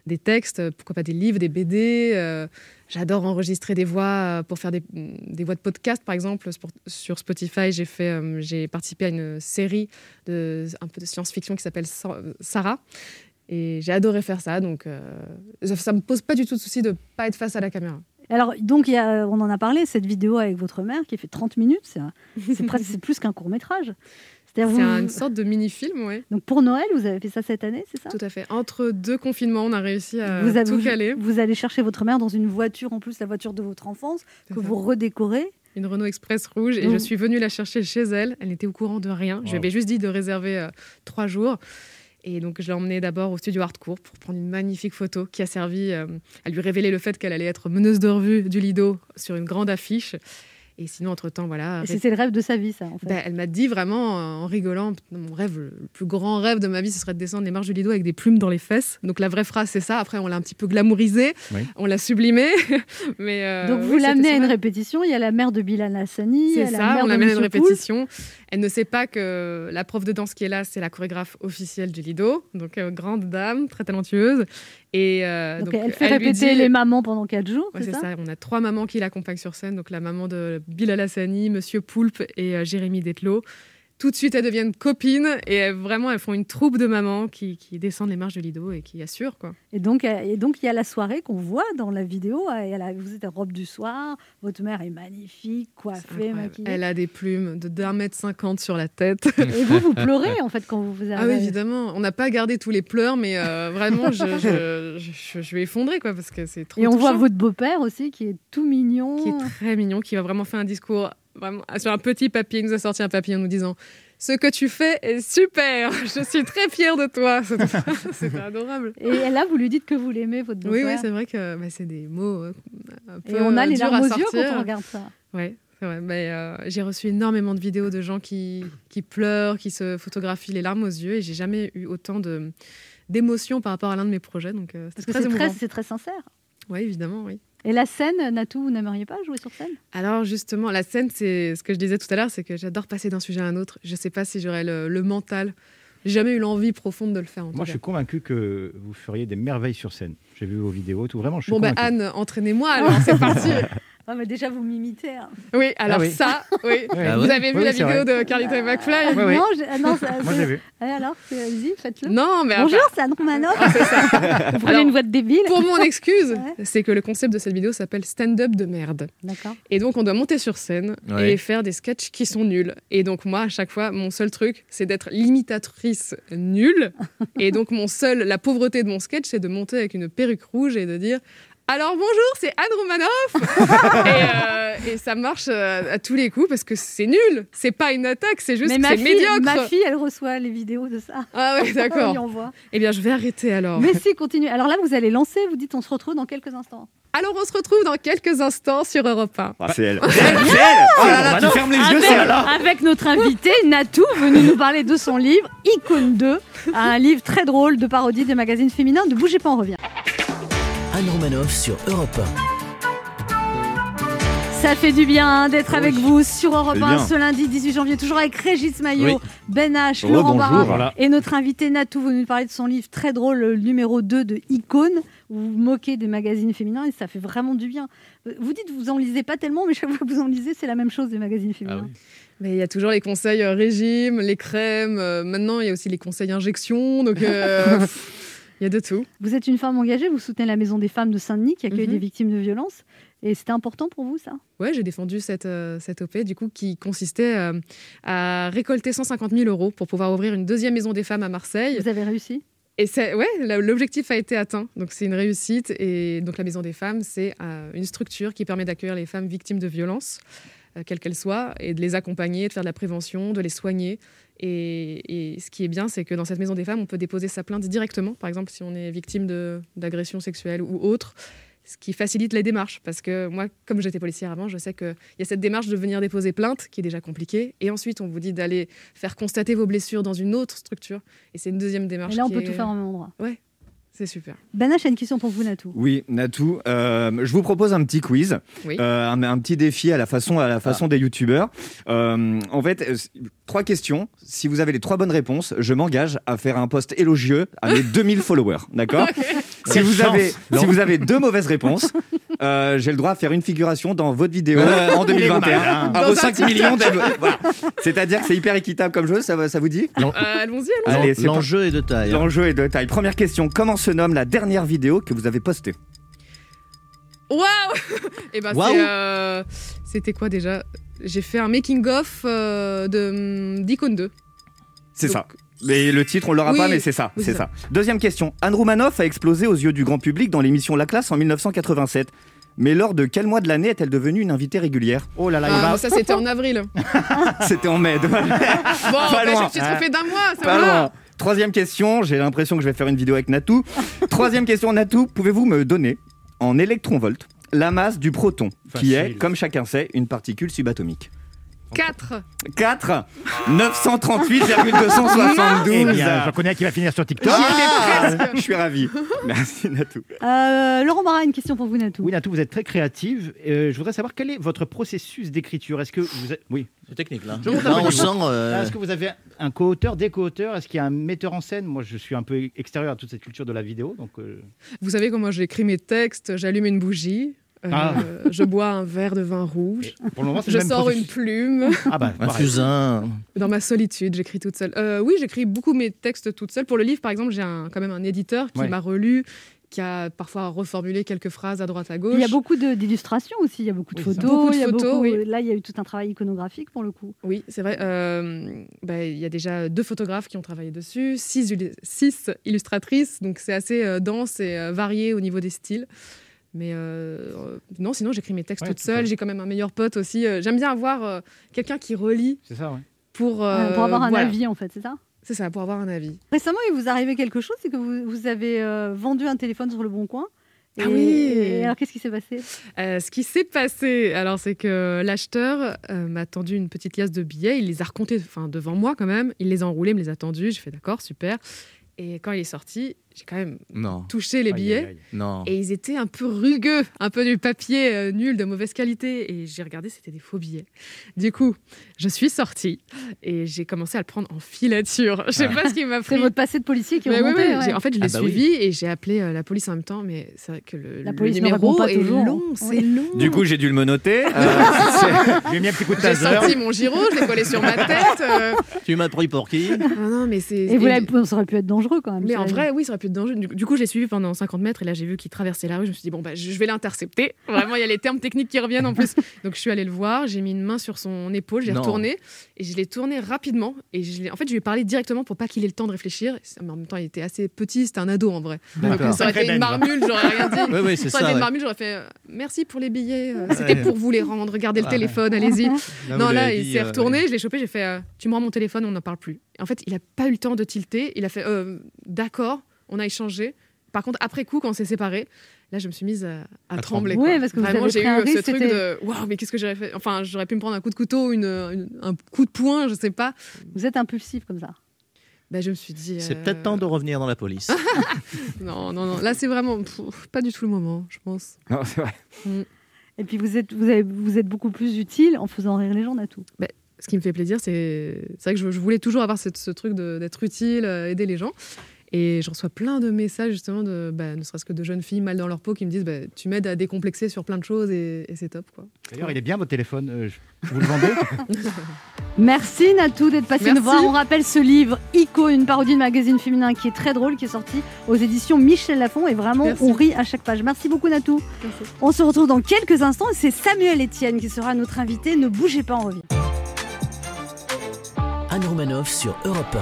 des textes, pourquoi pas des livres, des BD. J'adore enregistrer des voix euh, pour faire des, voix de podcast, par exemple. Sur- Spotify, euh, j'ai participé à une série de, un peu de science-fiction qui s'appelle Sa- Sarah. Et j'ai adoré faire ça, donc euh, ça, ça me pose pas du tout de souci de pas être face à la caméra. Alors, donc, on en a parlé, cette vidéo avec votre mère qui fait 30 minutes, c'est plus qu'un court métrage. C'est vous- une sorte de mini-film, ouais. Donc, pour Noël, vous avez fait ça cette année, c'est ça? Tout à fait. Entre deux confinements, on a réussi à vous, avez- tout caler. vous allez chercher votre mère dans une voiture, en plus la voiture de votre enfance, que ça. vous redécorez. Une Renault Express rouge et Mmh. je suis venue la chercher chez elle. Elle n'était au courant de rien. Je lui avais juste dit de réserver euh, trois jours. Et donc, je l'ai emmenée d'abord au studio Hardcourt pour prendre une magnifique photo qui a servi euh, à lui révéler le fait qu'elle allait être meneuse de revue du Lido sur une grande affiche. Et sinon, entre-temps, voilà. Et C'était le rêve de sa vie, ça, en fait. Ben, elle m'a dit vraiment euh, en rigolant, mon rêve, le plus grand rêve de ma vie, ce serait de descendre les marches du Lido avec des plumes dans les fesses. Donc la vraie phrase, c'est ça. Après, on l'a un petit peu glamourisé, Oui. on l'a sublimé. mais euh, Donc, vous l'amenez à une répétition. Il y a la mère de Bilal Hassani. C'est a la ça, mère on l'amène à une répétition. Elle ne sait pas que la prof de danse qui est là, c'est la chorégraphe officielle du Lido, donc euh, grande dame, très talentueuse. Et euh, Donc, donc, elle fait répéter dit- les mamans pendant 4 jours, Ouais, c'est c'est ça, ça. On a trois mamans qui l'accompagnent sur scène. Donc la maman de Bilal Hassani, Monsieur Poulpe et euh, Jérémy Detlo. Tout de suite, elles deviennent copines et elles- vraiment, elles font une troupe de mamans qui, qui descendent les marches de Lido et qui assurent. Quoi. Et donc, euh, et donc, il y a la soirée qu'on voit dans la vidéo. euh, elle a- vous êtes en robe du soir. Votre mère est magnifique, coiffée, maquillée. Elle a des plumes de d'un mètre cinquante sur la tête. Et vous, vous pleurez en fait quand vous vous Ah arrivez. oui, évidemment. On n'a pas gardé tous les pleurs, mais euh, vraiment, je, je, je, vais effondrer quoi, parce que c'est trop Et on voit votre beau-père aussi qui est tout mignon. qui est très mignon, qui a vraiment fait un discours vraiment sur un petit papier. Il nous a sorti un papier en nous disant Ce que tu fais est super, je suis très fière de toi. C'était adorable. Et là, vous lui dites que vous l'aimez, votre Oui, beau-père. oui, c'est vrai que bah, c'est des mots euh, un peu Et on a les durs larmes à aux yeux quand on regarde ça. Ouais, c'est vrai. Mais, euh, j'ai reçu énormément de vidéos de gens qui, qui pleurent, qui se photographient les larmes aux yeux, et j'ai jamais eu autant de d'émotions par rapport à l'un de mes projets. Donc, euh, Parce que très c'est très, très sincère. Oui, évidemment, oui. Et la scène, Natou, vous n'aimeriez pas jouer sur scène? Alors justement, la scène, c'est ce que je disais tout à l'heure, c'est que j'adore passer d'un sujet à un autre. Je sais pas si j'aurais le, le mental. J'ai jamais eu l'envie profonde de le faire. En Moi, je suis convaincu que vous feriez des merveilles sur scène. J'ai vu vos vidéos, tout vraiment. Je suis Bon, bah, convaincu. Anne, entraînez-moi alors, c'est parti. Ah, mais déjà, vous m'imitez. hein. Oui, alors Ah oui. ça, oui. Ah Vous ouais avez vu Oui, la vidéo vrai. de Carlito et McFly ouais. Non, j'ai- ah, non, ça- Moi, j'ai vu. Allez, alors, allez-y, faites-le. Non, mais Bonjour, c'est Anne Romanoff. ça. Vous prenez Alors, une voix de débile. Pour mon excuse, Ouais. c'est que le concept de cette vidéo s'appelle stand-up de merde. D'accord. Et donc, on doit monter sur scène Ouais. et faire des sketchs qui sont nuls. Et donc, moi, à chaque fois, mon seul truc, c'est d'être l'imitatrice nulle. et donc, mon seul, la pauvreté de mon sketch, c'est de monter avec une perruque rouge et de dire. Alors bonjour, c'est Anne Romanoff et, euh, et ça marche euh, à tous les coups parce que c'est nul, c'est pas une attaque, c'est juste Mais que ma c'est fille, médiocre. ma fille, elle reçoit les vidéos de ça. Ah ouais, d'accord. Eh bien, je vais arrêter alors. Mais si, continue. Alors là, vous allez lancer, vous dites on se retrouve dans quelques instants. Alors, on se retrouve dans quelques instants sur Europe 1. Ah, c'est elle. C'est elle, c'est elle Oh là là, tu fermes les yeux, c'est elle avec notre invité Natou, venu nous parler de son livre Icône 2, un livre très drôle de parodie des magazines féminins. Ne bougez pas, on revient. Anne Romanoff sur Europe Ça fait du bien d'être avec vous sur Europe C'est 1 bien. ce lundi 18 janvier, toujours avec Régis Maillot, Oui. Ben H, Oh, Laurent bonjour. Barra Voilà. et notre invité Natou venu nous parler de son livre très drôle, le numéro 2 de Icône. Vous vous moquez des magazines féminins et ça fait vraiment du bien. Vous dites vous en lisez pas tellement, mais chaque fois que vous en lisez, c'est la même chose des magazines féminins. Mais il y a toujours les conseils euh, régime, les crèmes. euh, maintenant, il y a aussi les conseils injection. Donc, euh, il y a de tout. Vous êtes une femme engagée, vous soutenez la Maison des femmes de Saint-Denis qui accueille Mhm. des victimes de violences. Et c'était important pour vous, ça? Ouais, j'ai défendu cette, euh, cette OP, du coup, qui consistait euh, à récolter 150 000 euros pour pouvoir ouvrir une deuxième maison des femmes à Marseille. Vous avez réussi? Et ouais, l'objectif a été atteint. Donc, c'est une réussite. Et donc, la maison des femmes, c'est euh, une structure qui permet d'accueillir les femmes victimes de violences. Euh, quelles qu'elles soient, et de les accompagner, de faire de la prévention, de les soigner. Et, et ce qui est bien, c'est que dans cette maison des femmes, on peut déposer sa plainte directement, par exemple si on est victime d'agression sexuelle ou autre, ce qui facilite les démarches. Parce que moi, comme j'étais policière avant, je sais qu'il y a cette démarche de venir déposer plainte, qui est déjà compliquée, et ensuite on vous dit d'aller faire constater vos blessures dans une autre structure, et c'est une deuxième démarche. Et là, on qui peut est- tout faire en même endroit. Ouais, c'est super. H a une question pour vous, Natou. Oui, Natou, euh, je vous propose un petit quiz, Oui. euh, un, un petit défi à la façon, à la façon des youtubeurs. Euh, en fait, trois questions. Si vous avez les trois bonnes réponses, je m'engage à faire un post élogieux à mes 2000 followers. D'accord? Si vous avez, si vous avez deux mauvaises réponses, euh, j'ai le droit à faire une figuration dans votre vidéo Ouais. en 2021 Malin. à Dans vos un 5 TikTok. millions d'abonnés. Voilà. C'est-à-dire que c'est hyper équitable comme jeu, ça, vous dit? Euh, allons-y, allons-y. L'enjeu est de taille. L'enjeu est de taille. Première question, comment se nomme la dernière vidéo que vous avez postée? Waouh Et ben Waouh. c'est, euh, c'était quoi déjà? J'ai fait un making of euh, de d'Icon 2. C'est ça. Mais le titre, on l'aura Oui, pas, mais c'est ça, oui, c'est ça. Deuxième question. Anne Roumanoff a explosé aux yeux du grand public dans l'émission La Classe en 1987. Mais lors de quel mois de l'année est-elle devenue une invitée régulière? Oh là là, il Ah, va. ça c'était en avril. C'était en mai. Bon, Pas bah, je me suis trompée d'un mois, ça Pas loin. Troisième question. J'ai l'impression que je vais faire une vidéo avec Natou. Troisième question, Natou. Pouvez-vous me donner en électronvolts la masse du proton, qui est, comme chacun sait, une particule subatomique? 4. 4 938,272. Eh bien, j'en connais un qui va finir sur TikTok. Ah, je suis ravi. Merci Natou. Euh, Laurent Barra, une question pour vous, Natou. Oui, Natou, vous êtes très créative. Euh, je voudrais savoir quel est votre processus d'écriture. Est-ce que vous êtes... Oui. C'est technique là. Je on sent. Euh, Est-ce que vous avez un co-auteur, des co-auteurs? Est-ce qu'il y a un metteur en scène? Moi, je suis un peu extérieur à toute cette culture de la vidéo. Donc, euh, Vous savez comment j'écris mes textes J'allume une bougie. Euh, Ah. Je bois un verre de vin rouge. pour le moment, c'est Je même sors une plume. Ah bah, Un fusain. Dans ma solitude, j'écris toute seule. Euh, oui, j'écris beaucoup mes textes toute seule. Pour le livre, par exemple, j'ai quand même un éditeur qui Ouais. m'a relu, qui a parfois reformulé quelques phrases à droite à gauche. Il y a beaucoup d'illustrations aussi, il y a beaucoup de Oui, photos. Beaucoup de il y a photos, beaucoup- oui. Là, il y a eu tout un travail iconographique pour le coup. Oui, c'est vrai. Euh, bah, Il y a déjà deux photographes qui ont travaillé dessus, six, illu- six illustratrices, donc c'est assez euh, dense et euh, varié au niveau des styles. Mais euh, non, sinon j'écris mes textes Ouais, toute tout seule. seul. J'ai quand même un meilleur pote aussi. Euh, J'aime bien avoir euh, quelqu'un qui relit C'est ça, ouais. pour, Ouais, euh, pour avoir un voilà. avis, en fait, c'est ça? C'est ça, pour avoir un avis. Récemment, il vous est arrivé quelque chose, c'est que vous, vous avez euh, vendu un téléphone sur le Bon Coin. Et, Ah oui. et alors, qu'est-ce qui s'est passé? Euh, ce qui s'est passé, alors c'est que l'acheteur euh, m'a tendu une petite liasse de billets. Il les a recomptés enfin, devant moi quand même. Il les a enroulés, me les a tendus. J'ai fait d'accord, super. Et quand il est sorti, j'ai quand même Non. touché les billets. aïe, aïe. Non. Et ils étaient un peu rugueux, un peu du papier euh, nul, de mauvaise qualité. Et j'ai regardé, c'était des faux billets. Du coup, je suis sortie et j'ai commencé à le prendre en filature. Je sais pas ce qui m'a C'est pris. votre passé de policier qui est Mais oui, remonté. oui, ouais. j'ai- En fait, je l'ai Ah bah oui. suivi et j'ai appelé euh, la police en même temps. Mais c'est vrai que le, La le police ne numéro pas est toujours. long, c'est Oui. long. Du coup, j'ai dû le menoter. Euh, c'est- J'ai mis un petit coup de j'ai taser. senti mon giro, je l'ai collé sur ma tête. euh. Tu m'as pris pour qui? Ah non, mais c'est. Et vous ça aurait pu être dangereux quand même. Mais en vrai, oui, ça aurait pu Du, du coup, j'ai suivi pendant 50 mètres et là, j'ai vu qu'il traversait la rue. Je me suis dit, bon, bah, je, vais l'intercepter. Vraiment, il y a les termes techniques qui reviennent en plus. Donc, je suis allée le voir, j'ai mis une main sur son épaule, j'ai retourné et je l'ai tourné rapidement. Et je en fait, je lui ai parlé directement pour pas qu'il ait le temps de réfléchir. Mais en même temps, il était assez petit, c'était un ado en vrai. Donc, ça aurait été une marmule, j'aurais rien dit. Oui, oui, c'est Ça aurait été une marmule, j'aurais fait euh, merci pour les billets, euh, c'était Ouais. pour vous les rendre, regardez le Ouais. téléphone, allez-y. Là, Non, là, il s'est euh, retourné, je l'ai chopé, j'ai fait Tu me rends mon téléphone, on n'en parle plus. Et en fait, il a pas eu le temps de tilter, il a fait euh, D'accord, on a échangé. Par contre, après coup, quand on s'est séparés, là, je me suis mise à, à À trembler. trembler. quoi. Ouais, parce que vous Vraiment, avez j'ai eu ce truc de Waouh, mais qu'est-ce que j'aurais fait? Enfin, j'aurais pu me prendre un coup de couteau, une, une- un coup de poing, je sais pas. Vous êtes impulsif comme ça. Bah, je me suis dit. C'est euh, peut-être temps de revenir dans la police. Non, non, non. Là, c'est vraiment pff, pas du tout le moment, je pense. Non, c'est vrai. Et puis vous êtes, vous, avez- vous êtes beaucoup plus utile en faisant rire les gens, Natou. ce qui me fait plaisir, c'est c'est vrai que je, je voulais toujours avoir cette- ce truc de- d'être utile, euh, aider les gens. Et je reçois plein de messages, justement, de, bah, ne serait-ce que de jeunes filles mal dans leur peau qui me disent bah, Tu m'aides à décomplexer sur plein de choses et, et c'est top. Quoi. D'ailleurs, il est bien votre téléphone. euh, je- Vous le vendez Merci Natou d'être passé nous voir. On rappelle ce livre Ico, une parodie de magazine féminin qui est très drôle, qui est sorti aux éditions Michel Lafon et vraiment Merci. on rit à chaque page. Merci beaucoup Natou. On se retrouve dans quelques instants et c'est Samuel Etienne qui sera notre invité. Ne bougez pas, on revient. Anne Romanoff sur Europe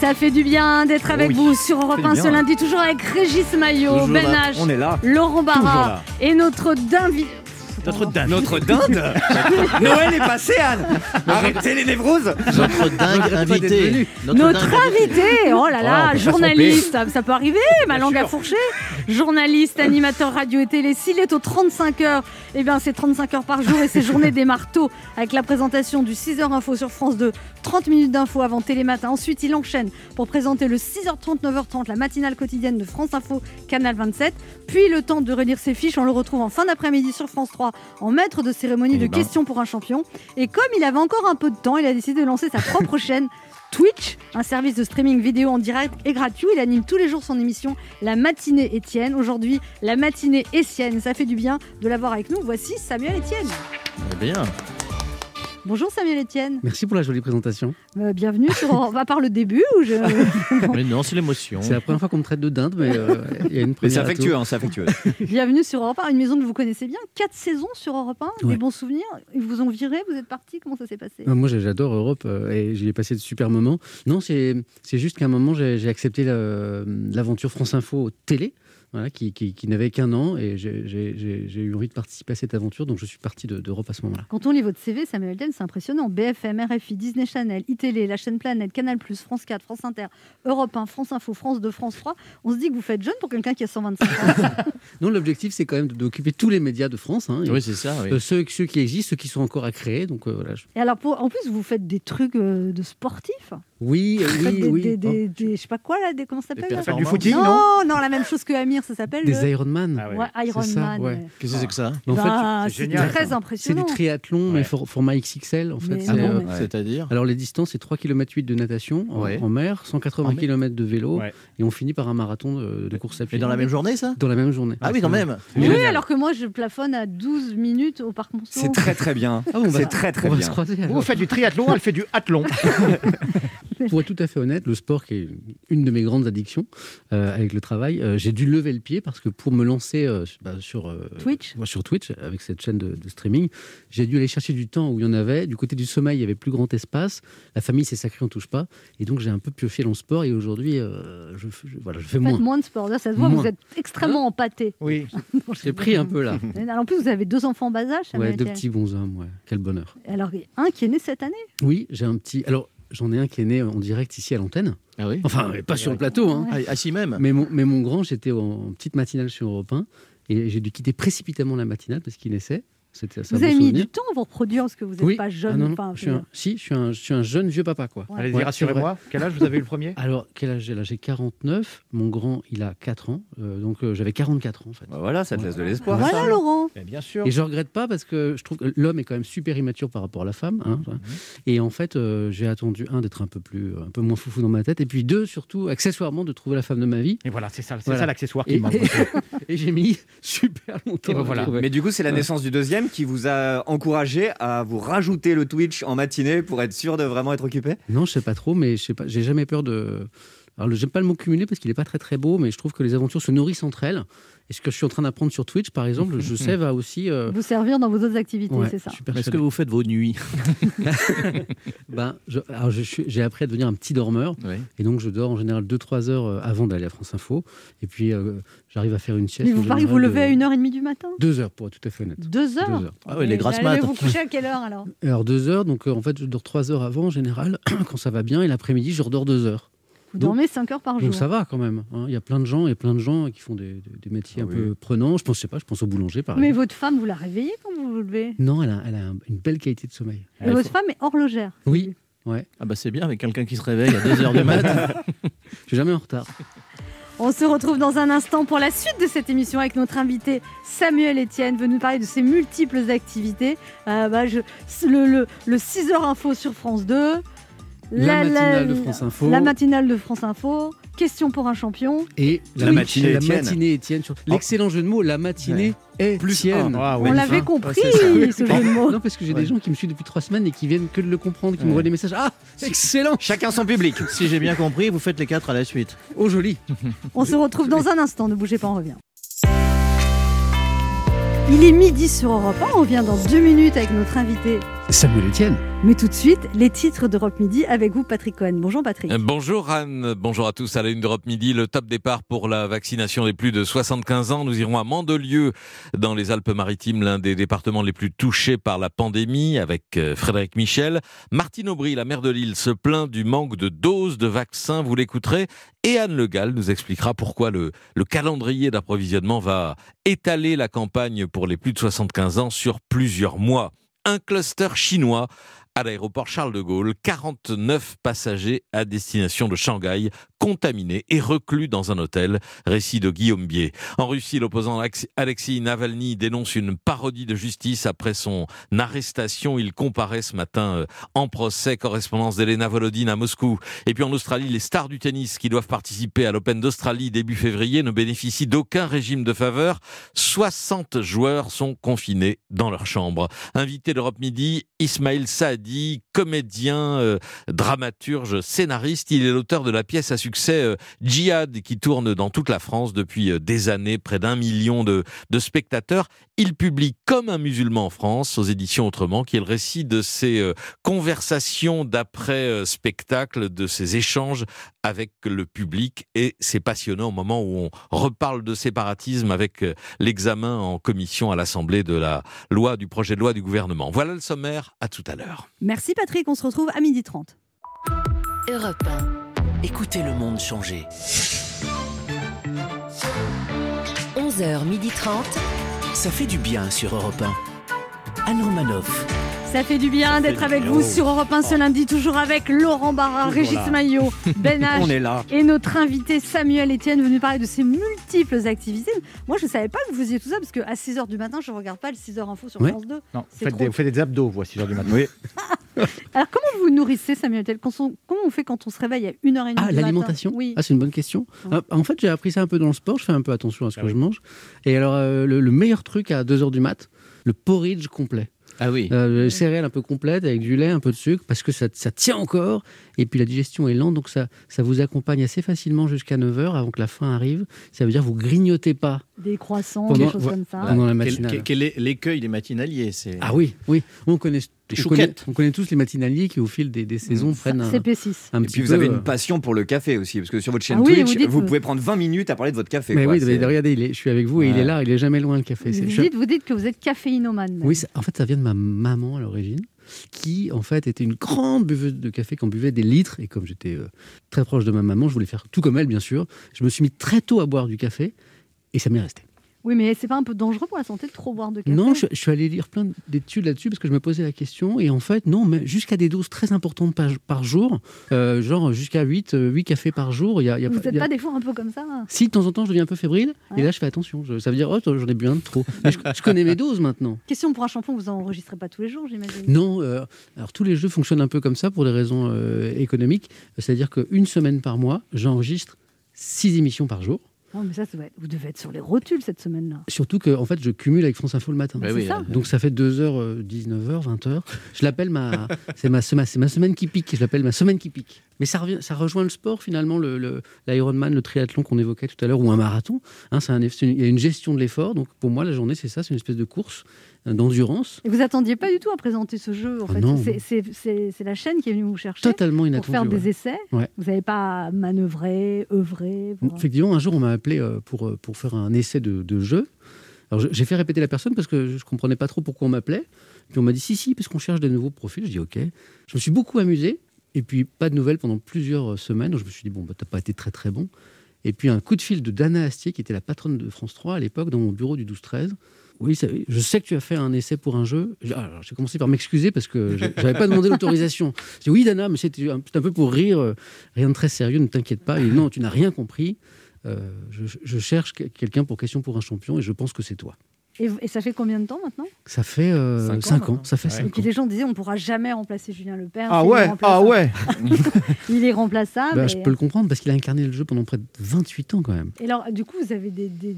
Ça fait du bien d'être avec oui. vous sur Europe fait 1 du ce lundi, toujours avec Régis Maillot, Ben. H. Laurent Barra et notre d'invité. Notre dinde. Notre dinde Noël est passé, Anne. Arrêtez les névroses. Notre dingue invité. Notre dingue invité, oh là là, Oh, journaliste, ça, ça peut arriver, ma langue a fourché. Journaliste, animateur radio et télé, s'il est aux 35 heures, eh bien c'est 35 heures par jour et ses journées démarrent tôt avec la présentation du 6h Info sur France 2, 30 minutes d'info avant Télématin. Ensuite, il enchaîne pour présenter le 6h30, 9h30, la matinale quotidienne de France Info, Canal 27. Puis le temps de relire ses fiches, on le retrouve en fin d'après-midi sur France 3 en maître de cérémonie Eh de ben. questions pour un champion. Et comme il avait encore un peu de temps, il a décidé de lancer sa propre chaîne Twitch, un service de streaming vidéo en direct et gratuit. Il anime tous les jours son émission La matinée Étienne. Aujourd'hui, la matinée Essienne. Ça fait du bien de l'avoir avec nous. Voici Samuel Etienne. Eh bien. Bonjour Samuel Etienne. Merci pour la jolie présentation. Euh, bienvenue sur. On va par le début où je. Mais non, c'est l'émotion. C'est la première fois qu'on me traite de dinde, mais euh, il y a une première. c'est à tout. affectueux, hein, c'est affectueux. bienvenue sur Europe 1, une maison que vous connaissez bien. Quatre saisons sur Europe 1, des bons souvenirs. Ils vous ont viré, vous êtes parti. Comment ça s'est passé? Ah, Moi, j'adore Europe euh, et j'y ai passé de super moments. Non, c'est c'est juste qu'à un moment, j'ai accepté la- l'aventure France Info télé. Voilà, qui, qui- qui n'avait qu'un an et j'ai- eu envie de participer à cette aventure, donc je suis parti de- d'Europe à ce moment-là. Quand on lit votre CV, Samuel Etienne, c'est impressionnant. BFM, RFI, Disney Channel, iTélé, la chaîne Planète, Canal+, France 4, France Inter, Europe 1, France Info, France 2, France 3. On se dit que vous faites jeune pour quelqu'un qui a 125 ans. Non, l'objectif, c'est quand même de- d'occuper tous les médias de France, hein, Oui, c'est ça. oui. euh, ceux, ceux qui existent, ceux qui sont encore à créer. Donc euh, voilà. je- Et alors, pour, en plus, vous faites des trucs euh, de sportifs. Oui, oui, des, oui. des- des- des- je sais pas quoi là, des, comment ça s'appelle là? Du footing, non? Non, non, la même chose que Amir, ça s'appelle. Des le- Ironman. Ah ouais. Ouais, C'est Iron ça, Man. ouais. ouais. Qu'est-ce que c'est que ça? En fait, Bah, c'est très c'est du impressionnant. triathlon, mais for- format XXL. En fait, Ah euh, mais- C'est-à-dire? Alors les distances, c'est 3 km 8 de natation en, Ouais. en mer, 180 En mer. km de vélo, Ouais. et on finit par un marathon de, de course à pied. Et dans la même journée, ça? Dans la même journée. Ah oui, quand même. Oui, alors que moi, je plafonne à 12 minutes au parc Monceau. C'est très très bien. Ah bah, C'est très très on va bien. vous faites du triathlon, elle fait du athlon. Pour être tout à fait honnête, le sport qui est une de mes grandes addictions euh, avec le travail, euh, j'ai dû lever le pied parce que pour me lancer euh, bah, sur euh, Twitch sur Twitch avec cette chaîne de, de streaming, j'ai dû aller chercher du temps où il y en avait. Du côté du sommeil, il y avait plus grand espace. La famille, c'est sacré, on touche pas. Et donc j'ai un peu pioché dans le sport et aujourd'hui, euh, je, je- voilà, je fais Vous faites moins. moins de sport. Là, ça se voit, Moins. vous êtes extrêmement empâté. Oui. J'ai pris un peu là. En plus, vous avez deux enfants en bas âge, Ouais, deux petits bons hommes, ouais. Quel bonheur. Alors, un qui est né cette année? Oui, j'ai un petit. Alors, j'en ai un qui est né en direct ici à l'antenne. Ah oui Enfin, pas sur le plateau, hein. Ah, Assis même Mais mon, mais mon grand, j'étais en, en petite matinale sur Europe 1 et j'ai dû quitter précipitamment la matinale parce qu'il naissait. C'était Vous avez mis du temps à vous reproduire parce que vous n'êtes Oui. pas Ah jeune. non, non, enfin, je suis un, si, je suis, un, je suis un jeune vieux papa, quoi. Ouais. Allez-y, Ouais, rassurez-moi. Quel âge vous avez eu le premier Alors, quel âge j'ai là J'ai 49. Mon grand, il a 4 ans. euh, donc, euh, j'avais 44 ans, en fait. Bah voilà, ça te laisse de l'espoir. Voilà, ça. Laurent. Eh Bien sûr. Et je regrette pas parce que je trouve que l'homme est quand même super immature par rapport à la femme. hein. Et en fait, euh, j'ai attendu, un, d'être un peu plus, un peu moins foufou dans ma tête. Et puis deux, surtout, accessoirement, de trouver la femme de ma vie. Et voilà, c'est ça, c'est Voilà. ça l'accessoire qui Et, manque. et j'ai mis super longtemps. Et ben voilà. Mais du coup, c'est la naissance du deuxième qui vous a encouragé à vous rajouter le Twitch en matinée pour être sûr de vraiment être occupé? Non, je sais pas trop, mais je sais pas. J'ai jamais peur de. Alors, j'aime pas le mot cumuler parce qu'il est pas très très beau, mais je trouve que les aventures se nourrissent entre elles. Et ce que je suis en train d'apprendre sur Twitch, par exemple, je sais va aussi. euh, Vous servir dans vos autres activités, ouais, c'est ça. Est-ce que vous faites vos nuits? Ben, je- alors je suis- j'ai appris à devenir un petit dormeur. Et donc, je dors en général 2-3 heures euh, avant d'aller à France Info. Et puis, euh, j'arrive à faire une sieste. Mais vous en parlez que vous levez à de- 1h30 du matin? 2 heures, pour être tout à fait honnête. Deux heures? Deux heures. Ah oui, les grasses allez maths. vous coucher à quelle heure alors? Alors, 2 heures, donc euh, en fait, je dors 3 heures avant en général, quand ça va bien. Et l'après-midi, je redors 2 heures. Vous Donc- dormez 5 heures par jour. Donc ça va quand même. hein. Il y a plein de gens et plein de gens qui font des, des- des métiers Ah un oui. peu prenants. Je pense, je sais pas, je pense au boulanger par Mais exemple. votre femme, vous la réveillez quand vous vous levez? Non, elle a, elle a un- une belle qualité de sommeil. Et votre femme est horlogère. Oui, ouais. Ah bah c'est bien avec quelqu'un qui se réveille à 2h du matin. Je suis jamais en retard. On se retrouve dans un instant pour la suite de cette émission avec notre invité Samuel Etienne, venu nous parler de ses multiples activités. Euh, bah, je- le, le, le 6h info sur France 2. La matinale de France Info. La matinale de France Info. Question pour un champion. Et La matinée la Étienne. matinée Étienne. sur- L'excellent jeu de mots, la matinée Étienne. Ah, On ouais. l'avait enfin, compris, ouais, ce jeu de mots. Non, parce que j'ai Ouais. des gens qui me suivent depuis trois semaines et qui viennent que de le comprendre, qui me Ouais. envoient des messages. Ah, excellent Chacun son public. si j'ai bien compris, vous faites les quatre à la suite. Oh, joli On se retrouve dans un instant, ne bougez pas, on revient. Il est midi sur Europe 1, on revient dans deux minutes avec notre invité Samuel Etienne. Mais tout de suite, les titres d'Europe Midi avec vous, Patrick Cohen. Bonjour Patrick. Euh, Bonjour Anne, bonjour à tous. À la une d'Europe Midi, le top départ pour la vaccination des plus de 75 ans. Nous irons à Mandelieu, dans les Alpes-Maritimes, l'un des départements les plus touchés par la pandémie, avec euh, Frédéric Michel. Martine Aubry, la maire de Lille, se plaint du manque de doses de vaccins. Vous l'écouterez. Et Anne Le Gall nous expliquera pourquoi le, le calendrier d'approvisionnement va étaler la campagne pour les plus de 75 ans sur plusieurs mois un cluster chinois à l'aéroport Charles de Gaulle. 49 passagers à destination de Shanghai contaminés et reclus dans un hôtel. Récit de Guillaume Bier. En Russie, l'opposant Alexei Navalny dénonce une parodie de justice après son arrestation. Il comparaît ce matin euh, en procès. Correspondance d'Elena Volodine à Moscou. Et puis en Australie, les stars du tennis qui doivent participer à l'Open d'Australie début février ne bénéficient d'aucun régime de faveur. 60 joueurs sont confinés dans leur chambre. Invité d'Europe Midi, Ismail Saadi, comédien, euh, dramaturge, scénariste. Il est l'auteur de la pièce à succès euh, Djihad qui tourne dans toute la France depuis euh, des années, près d'un million de, spectateurs. Il publie Comme un musulman en France aux éditions Autrement, qui est le récit de ses euh, conversations d'après spectacle, de ses échanges avec le public et c'est passionnant au moment où on reparle de séparatisme avec l'examen en commission à l'Assemblée de la loi du projet de loi du gouvernement. Voilà le sommaire, à tout à l'heure. Merci Patrick, on se retrouve à 12h30. Europe 1. Écoutez le monde changer. 11h30. Ça fait du bien sur Europe 1. Anne Romanoff. Ça fait du bien d'être avec vous sur Europe 1 ce lundi, toujours avec Laurent Barra, Régis Maillot, Ben H On est là. et notre invité Samuel Etienne venu parler de ses multiples activités. Moi, je ne savais pas que vous faisiez tout ça parce qu'à 6h du matin, je ne regarde pas le 6h info sur Ouais. France 2. Non, vous faites, trop. des, vous faites des abdos, vous, à 6h du matin. Oui. Alors, comment vous vous nourrissez, Samuel Etienne? On- Comment on fait quand on se réveille à 1h30 Ah, du matin? l'alimentation? Oui. Ah, c'est une bonne question. Ah, en fait, j'ai appris ça un peu dans le sport. Je fais un peu attention à ce que je mange. Et alors, euh, le, le meilleur truc à 2h du mat, le porridge complet. Ah oui. Euh, céréales un peu complètes avec du lait, un peu de sucre, parce que ça, ça tient encore. Et puis la digestion est lente, donc ça, ça vous accompagne assez facilement jusqu'à 9h avant que la fin arrive. Ça veut dire que vous grignotez pas Des croissants, Pendant- des choses comme ça. pendant la Quel, matinale. quel- quel est l'écueil des matinaliers c'est... Ah oui, oui. On connaît, Des on connaît, chouquettes. on connaît tous les matinaliers qui, au fil des, des saisons, prennent un, CP6. un Et petit puis vous peu, avez euh, une passion pour le café aussi, parce que sur votre chaîne Ah oui, Twitch, vous dites vous que- pouvez prendre 20 minutes à parler de votre café. Mais quoi. oui, C'est- mais regardez, il est- je suis avec vous et il est là, il est jamais loin le café. C'est- Vous dites, vous dites que vous êtes caféinomane. Oui, ça- en fait, ça vient de ma maman à l'origine, qui en fait était une grande buveuse de café, qui en buvait des litres. Et comme j'étais euh, très proche de ma maman, je voulais faire tout comme elle, bien sûr. Je me suis mis très tôt à boire du café et ça m'est resté. Oui, mais c'est pas un peu dangereux pour la santé de trop boire de café Non, je, je suis allé lire plein d'études là-dessus parce que je me posais la question. Et en fait, non, mais jusqu'à des doses très importantes par, par jour, euh, genre jusqu'à 8, euh, 8 cafés par jour. Il y a, y a Vous n'êtes a- pas des fois un peu comme ça hein? Si de temps en temps je deviens un peu fébrile, Ouais. et là je fais attention. Je- ça veut dire, oh, j'en ai bu un de trop. Je, je connais mes doses maintenant. Question pour un champion, vous enregistrez pas tous les jours, j'imagine? Non, euh, alors tous les jeux fonctionnent un peu comme ça pour des raisons euh, économiques. C'est-à-dire qu'une semaine par mois, j'enregistre six émissions par jour. Non, mais ça, ça doit être- vous devez être sur les rotules cette semaine-là. Surtout que en fait, je cumule avec France Info le matin. Bah oui, ça. Donc ça fait 2h, 19h, 20h. Je l'appelle ma, c'est ma, ma, c'est ma semaine qui pique. Je l'appelle ma semaine qui pique. Mais ça, revient, ça rejoint le sport finalement, le, le- l'Ironman, le triathlon qu'on évoquait tout à l'heure, ou un marathon. Hein, c'est un, une- il y a une gestion de l'effort. Donc pour moi, la journée, c'est ça, c'est une espèce de course d'endurance. Et vous attendiez pas du tout à présenter ce jeu, en Ah fait. C'est- la chaîne qui est venue vous chercher Totalement pour inattendu. faire des ouais. essais. Ouais. Vous n'avez pas manœuvré, œuvré. pour- Effectivement, un jour, on m'a appelé euh, pour, euh, pour faire un essai de, de jeu. Alors, j'ai fait répéter la personne parce que je ne comprenais pas trop pourquoi on m'appelait. Puis on m'a dit si, si, parce qu'on cherche des nouveaux profils. Je dis ok. Je me suis beaucoup amusé. Et puis, pas de nouvelles pendant plusieurs euh, semaines. Donc, je me suis dit, bon, bah, t'as pas été très, très bon. Et puis, un coup de fil de Dana Astier, qui était la patronne de France 3 à l'époque, dans mon bureau du 12-13. Oui, ça- je sais que tu as fait un essai pour un jeu. J'ai alors, j'ai commencé par m'excuser parce que je n'avais pas demandé l'autorisation. J'ai dit oui, Dana, mais c'était un, c'est un peu pour rire. euh, Rien de très sérieux, ne t'inquiète pas. Et non, tu n'as rien compris. Euh, je, je cherche que- quelqu'un pour question pour un champion et je pense que c'est toi. Et, et ça fait combien de temps maintenant? Ça fait 5 ans, Ça fait Et cinq puis ans. les gens disaient on ne pourra jamais remplacer Julien Lepers. Ah ouais, ah ouais. Il est remplaçable. Bah, et- je peux le comprendre parce qu'il a incarné le jeu pendant près de 28 ans quand même. Et alors, du coup, vous avez des, des,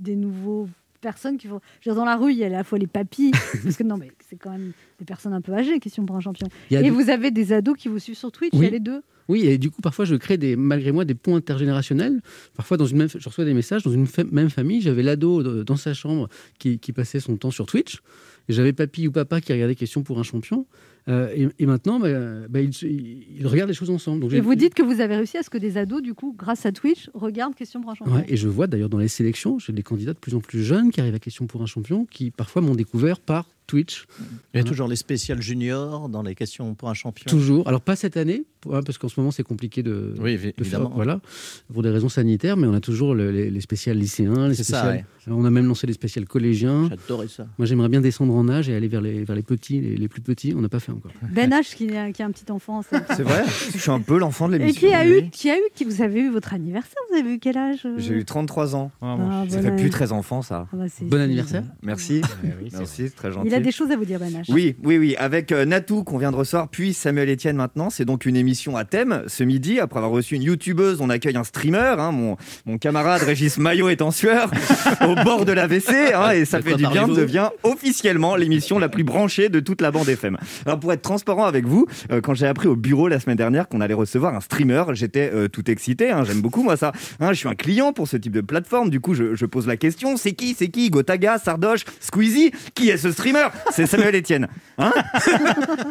des nouveaux personnes qui vont. Je veux dire, dans la rue, il y a à la fois les papis, parce que non, mais c'est quand même des personnes un peu âgées, question pour un champion. Et des- vous avez des ados qui vous suivent sur Twitch, il y a les deux. Oui, et du coup, parfois, je crée des, malgré moi des ponts intergénérationnels. Parfois, dans une même, je reçois des messages dans une même famille. J'avais l'ado de- dans sa chambre qui, qui passait son temps sur Twitch. Et j'avais papy ou papa qui regardait Question pour un champion. Euh, et, et maintenant, bah, bah, ils, regardent les choses ensemble. Donc Et vous dites que vous avez réussi à ce que des ados, du coup, grâce à Twitch, regardent Question pour un champion. Ouais, et je vois d'ailleurs dans les sélections, j'ai des candidats de plus en plus jeunes qui arrivent à Question pour un champion, qui parfois m'ont découvert par Twitch. Il y a toujours les spéciales juniors dans les questions pour un champion. Toujours. Alors pas cette année, hein, parce qu'en ce moment c'est compliqué de, Oui, de faire, évidemment. voilà, pour des raisons sanitaires, mais on a toujours le- les, les spéciales lycéens, les C'est ça, spéciales. ouais. On a même lancé les spéciales collégiens. J'adorais ça. Moi j'aimerais bien descendre en âge et aller vers les, vers les petits, les, les plus petits. On n'a pas fait encore. Ben H, qui, a, qui a un petit enfant. C'est vrai? Je suis un peu l'enfant de Et l'émission. qui a eu, qui a eu, qui vous avez eu votre anniversaire Vous avez eu quel âge euh? J'ai eu 33 ans. Ah, ça bon fait plus très enfant, ça. Ah bah, Bon anniversaire. Merci. Merci, c'est très gentil. A des choses à vous dire, H. Oui, oui, oui. Avec euh, Natou qu'on vient de recevoir, puis Samuel Etienne maintenant. C'est donc une émission à thème. Ce midi, après avoir reçu une youtubeuse, on accueille un streamer. hein. mon, mon camarade Régis Maillot est en sueur au bord de la WC. hein, et ça fait du bien, devient officiellement l'émission la plus branchée de toute la bande FM. Alors pour être transparent avec vous, euh, quand j'ai appris au bureau la semaine dernière qu'on allait recevoir un streamer, j'étais euh, tout excité. hein. J'aime beaucoup moi ça. Hein, je suis un client pour ce type de plateforme. Du coup, je, je pose la question c'est qui C'est qui? Gotaga, Sardoche, Squeezie? Qui est ce streamer? C'est Samuel Etienne. Hein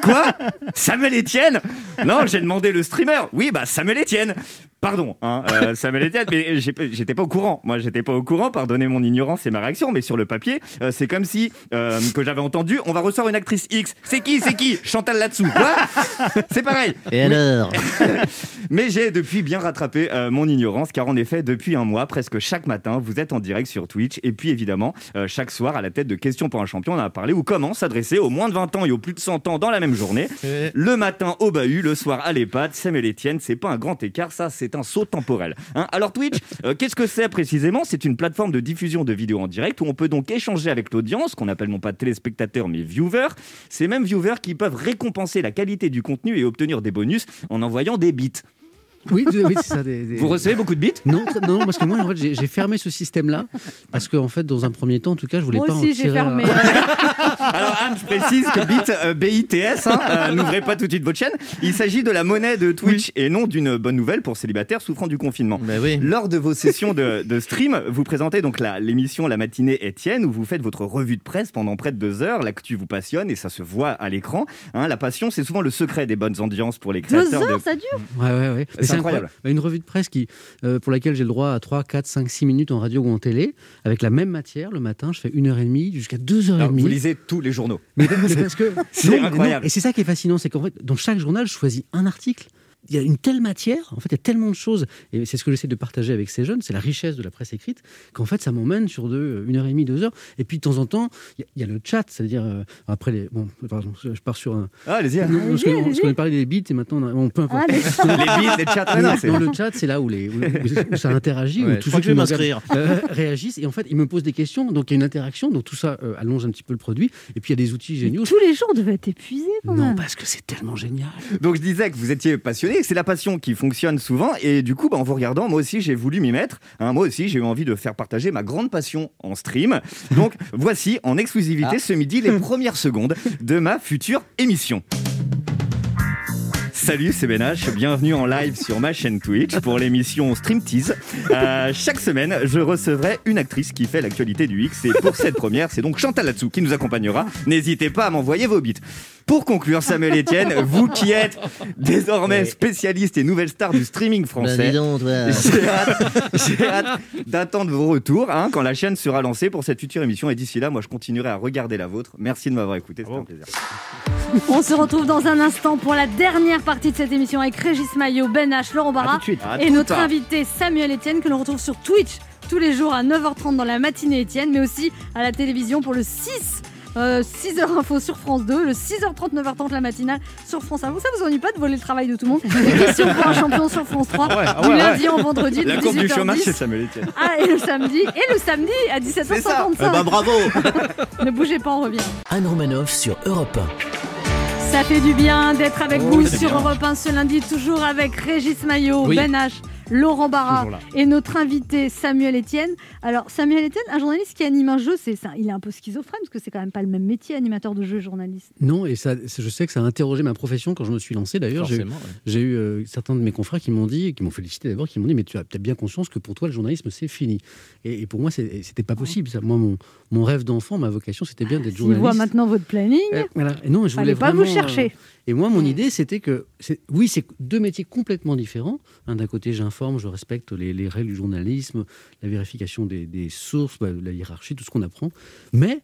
Quoi Samuel Etienne Non, j'ai demandé le streamer. Oui, bah Samuel Etienne. Pardon, hein, euh, Samuel Etienne, mais j'étais pas au courant. Moi, j'étais pas au courant. Pardonnez mon ignorance et ma réaction, mais sur le papier, euh, c'est comme si euh, que j'avais entendu. On va recevoir une actrice X. C'est qui C'est qui Chantal là-dessous. Quoi C'est pareil. Et alors Mais j'ai depuis bien rattrapé mon ignorance, car en effet, depuis un mois, presque chaque matin, vous êtes en direct sur Twitch. Et puis évidemment, chaque soir, à la tête de Questions pour un champion, on en a parlé, ou comment s'adresser aux moins de 20 ans et aux plus de 100 ans dans la même journée. Le matin au bahut, le soir à l'EHPAD. Samuel Etienne, c'est pas un grand écart, ça, c'est un saut temporel. Hein Alors Twitch, euh, qu'est-ce que c'est précisément? C'est une plateforme de diffusion de vidéos en direct où on peut donc échanger avec l'audience, qu'on appelle non pas téléspectateurs mais viewers. Ces mêmes viewers qui peuvent récompenser la qualité du contenu et obtenir des bonus en envoyant des bits. Oui, oui c'est ça. des- des- Vous recevez beaucoup de bits Non, non, parce que moi, en fait, j'ai fermé ce système-là parce que, en fait, dans un premier temps, en tout cas, je voulais Moi pas en aussi, j'ai tirer. fermé. Alors Anne, je précise que bit, euh, BITS, hein, euh, n'ouvrez pas tout de suite votre chaîne. Il s'agit de la monnaie de Twitch et non d'une bonne nouvelle pour célibataires souffrant du confinement. Lors de vos sessions de, de stream, vous présentez donc l'émission La matinée Étienne où vous faites votre revue de presse pendant près de deux heures. L'actu vous passionne et ça se voit à l'écran. Hein, la passion, c'est souvent le secret des bonnes ambiances pour les Deux créateurs. heures, de... ça dure? Ouais, ouais, ouais. C'est incroyable. Bah, Une revue de presse qui, euh, pour laquelle j'ai le droit à 3, 4, 5, 6 minutes en radio ou en télé, avec la même matière. Le matin, je fais une heure et demie jusqu'à deux heures et Alors, demie. vous lisez tous les journaux. Mais, mais parce que C'est mais non. incroyable. Et c'est ça qui est fascinant, c'est qu'en fait, dans chaque journal, je choisis un article. Il y a une telle matière, en fait, il y a tellement de choses, et c'est ce que j'essaie de partager avec ces jeunes, c'est la richesse de la presse écrite, qu'en fait, ça m'emmène sur deux, une heure et demie, deux heures. Et puis, de temps en temps, il y a- il y, a le chat, c'est-à-dire, euh, après les. Bon, pardon, je pars sur un. Ah, allez-y. Non, parce qu'on a parlé des bits, et maintenant, on, a- bon, peu importe. Allez. Les bits, les chats, ah, non, c'est- Dans le chat, c'est là où, les, où, où ça interagit, Ouais, où je tous crois ceux que je vais me m'inscrire. regardent, euh, réagissent, et en fait, ils me posent des questions, donc il y a une interaction, donc tout ça euh, allonge un petit peu le produit, et puis il y a des outils géniaux. Tous les jours devaient être épuisés quand Non, parce que c'est tellement génial. Donc je disais que vous étiez passionné, c'est la passion qui fonctionne souvent et du coup bah, en vous regardant moi aussi j'ai voulu m'y mettre. Hein, moi aussi j'ai eu envie de faire partager ma grande passion en stream. Donc voici en exclusivité ce midi les premières secondes de ma future émission. Salut, c'est Ben H. Bienvenue en live sur ma chaîne Twitch pour l'émission Stream Tease. Euh, chaque semaine, je recevrai une actrice qui fait l'actualité du X. Et pour cette première, c'est donc Chantal Latsou qui nous accompagnera. N'hésitez pas à m'envoyer vos bits. Pour conclure, Samuel Etienne, vous qui êtes désormais spécialiste et nouvelle star du streaming Bah, français, dis donc, toi. j'ai hâte, j'ai hâte d'attendre vos retours hein, quand la chaîne sera lancée pour cette future émission. Et d'ici là, moi, je continuerai à regarder la vôtre. Merci de m'avoir écouté, c'était un plaisir. On se retrouve dans un instant pour la dernière partie de cette émission avec Régis Maillot, Ben H, Laurent Barra et notre invité Samuel Etienne que l'on retrouve sur Twitch tous les jours à 9h30 dans la matinée Etienne, mais aussi à la télévision pour le 6. 6h info sur France 2, le 6h30, 9h30 la matinale sur France Info. Ça vous ennuie pas de voler le travail de tout le monde Les questions pour un champion sur France 3, Ah ouais, ah du ouais, lundi ouais. au vendredi, La courbe du 18h10. chômage, c'est Samuel Etienne. Ah, et le samedi, et le samedi à C'est ça. 17h55. Eh ben, bravo Ne bougez pas, on revient. Anne Romanoff sur Europe Ça fait du bien d'être avec Oh, vous sur bien. Europe 1 ce lundi, toujours avec Régis Maillot, Oui. Ben H, Laurent Barra et notre invité Samuel Etienne. Alors Samuel Etienne, un journaliste qui anime un jeu, c'est ça, il est un peu schizophrène parce que c'est quand même pas le même métier, animateur de jeu, journaliste. Non, et ça, je sais que ça a interrogé ma profession quand je me suis lancé. D'ailleurs, j'ai eu, Forcément, ouais. j'ai eu euh, certains de mes confrères qui m'ont dit, qui m'ont félicité d'abord, qui m'ont dit, mais tu as peut-être bien conscience que pour toi, le journalisme, c'est fini. Et, et pour moi, c'était pas possible. Ça. Moi, mon, mon rêve d'enfant, ma vocation, c'était bien d'être Il journaliste. voit maintenant votre planning. Euh, voilà. Et non, je voulais pas vous vraiment, chercher. euh, et moi, mon idée, c'était que, oui, c'est deux métiers complètement différents. Hein, D'un côté, je respecte les, les règles du journalisme, la vérification des, sources, bah, la hiérarchie, tout ce qu'on apprend. Mais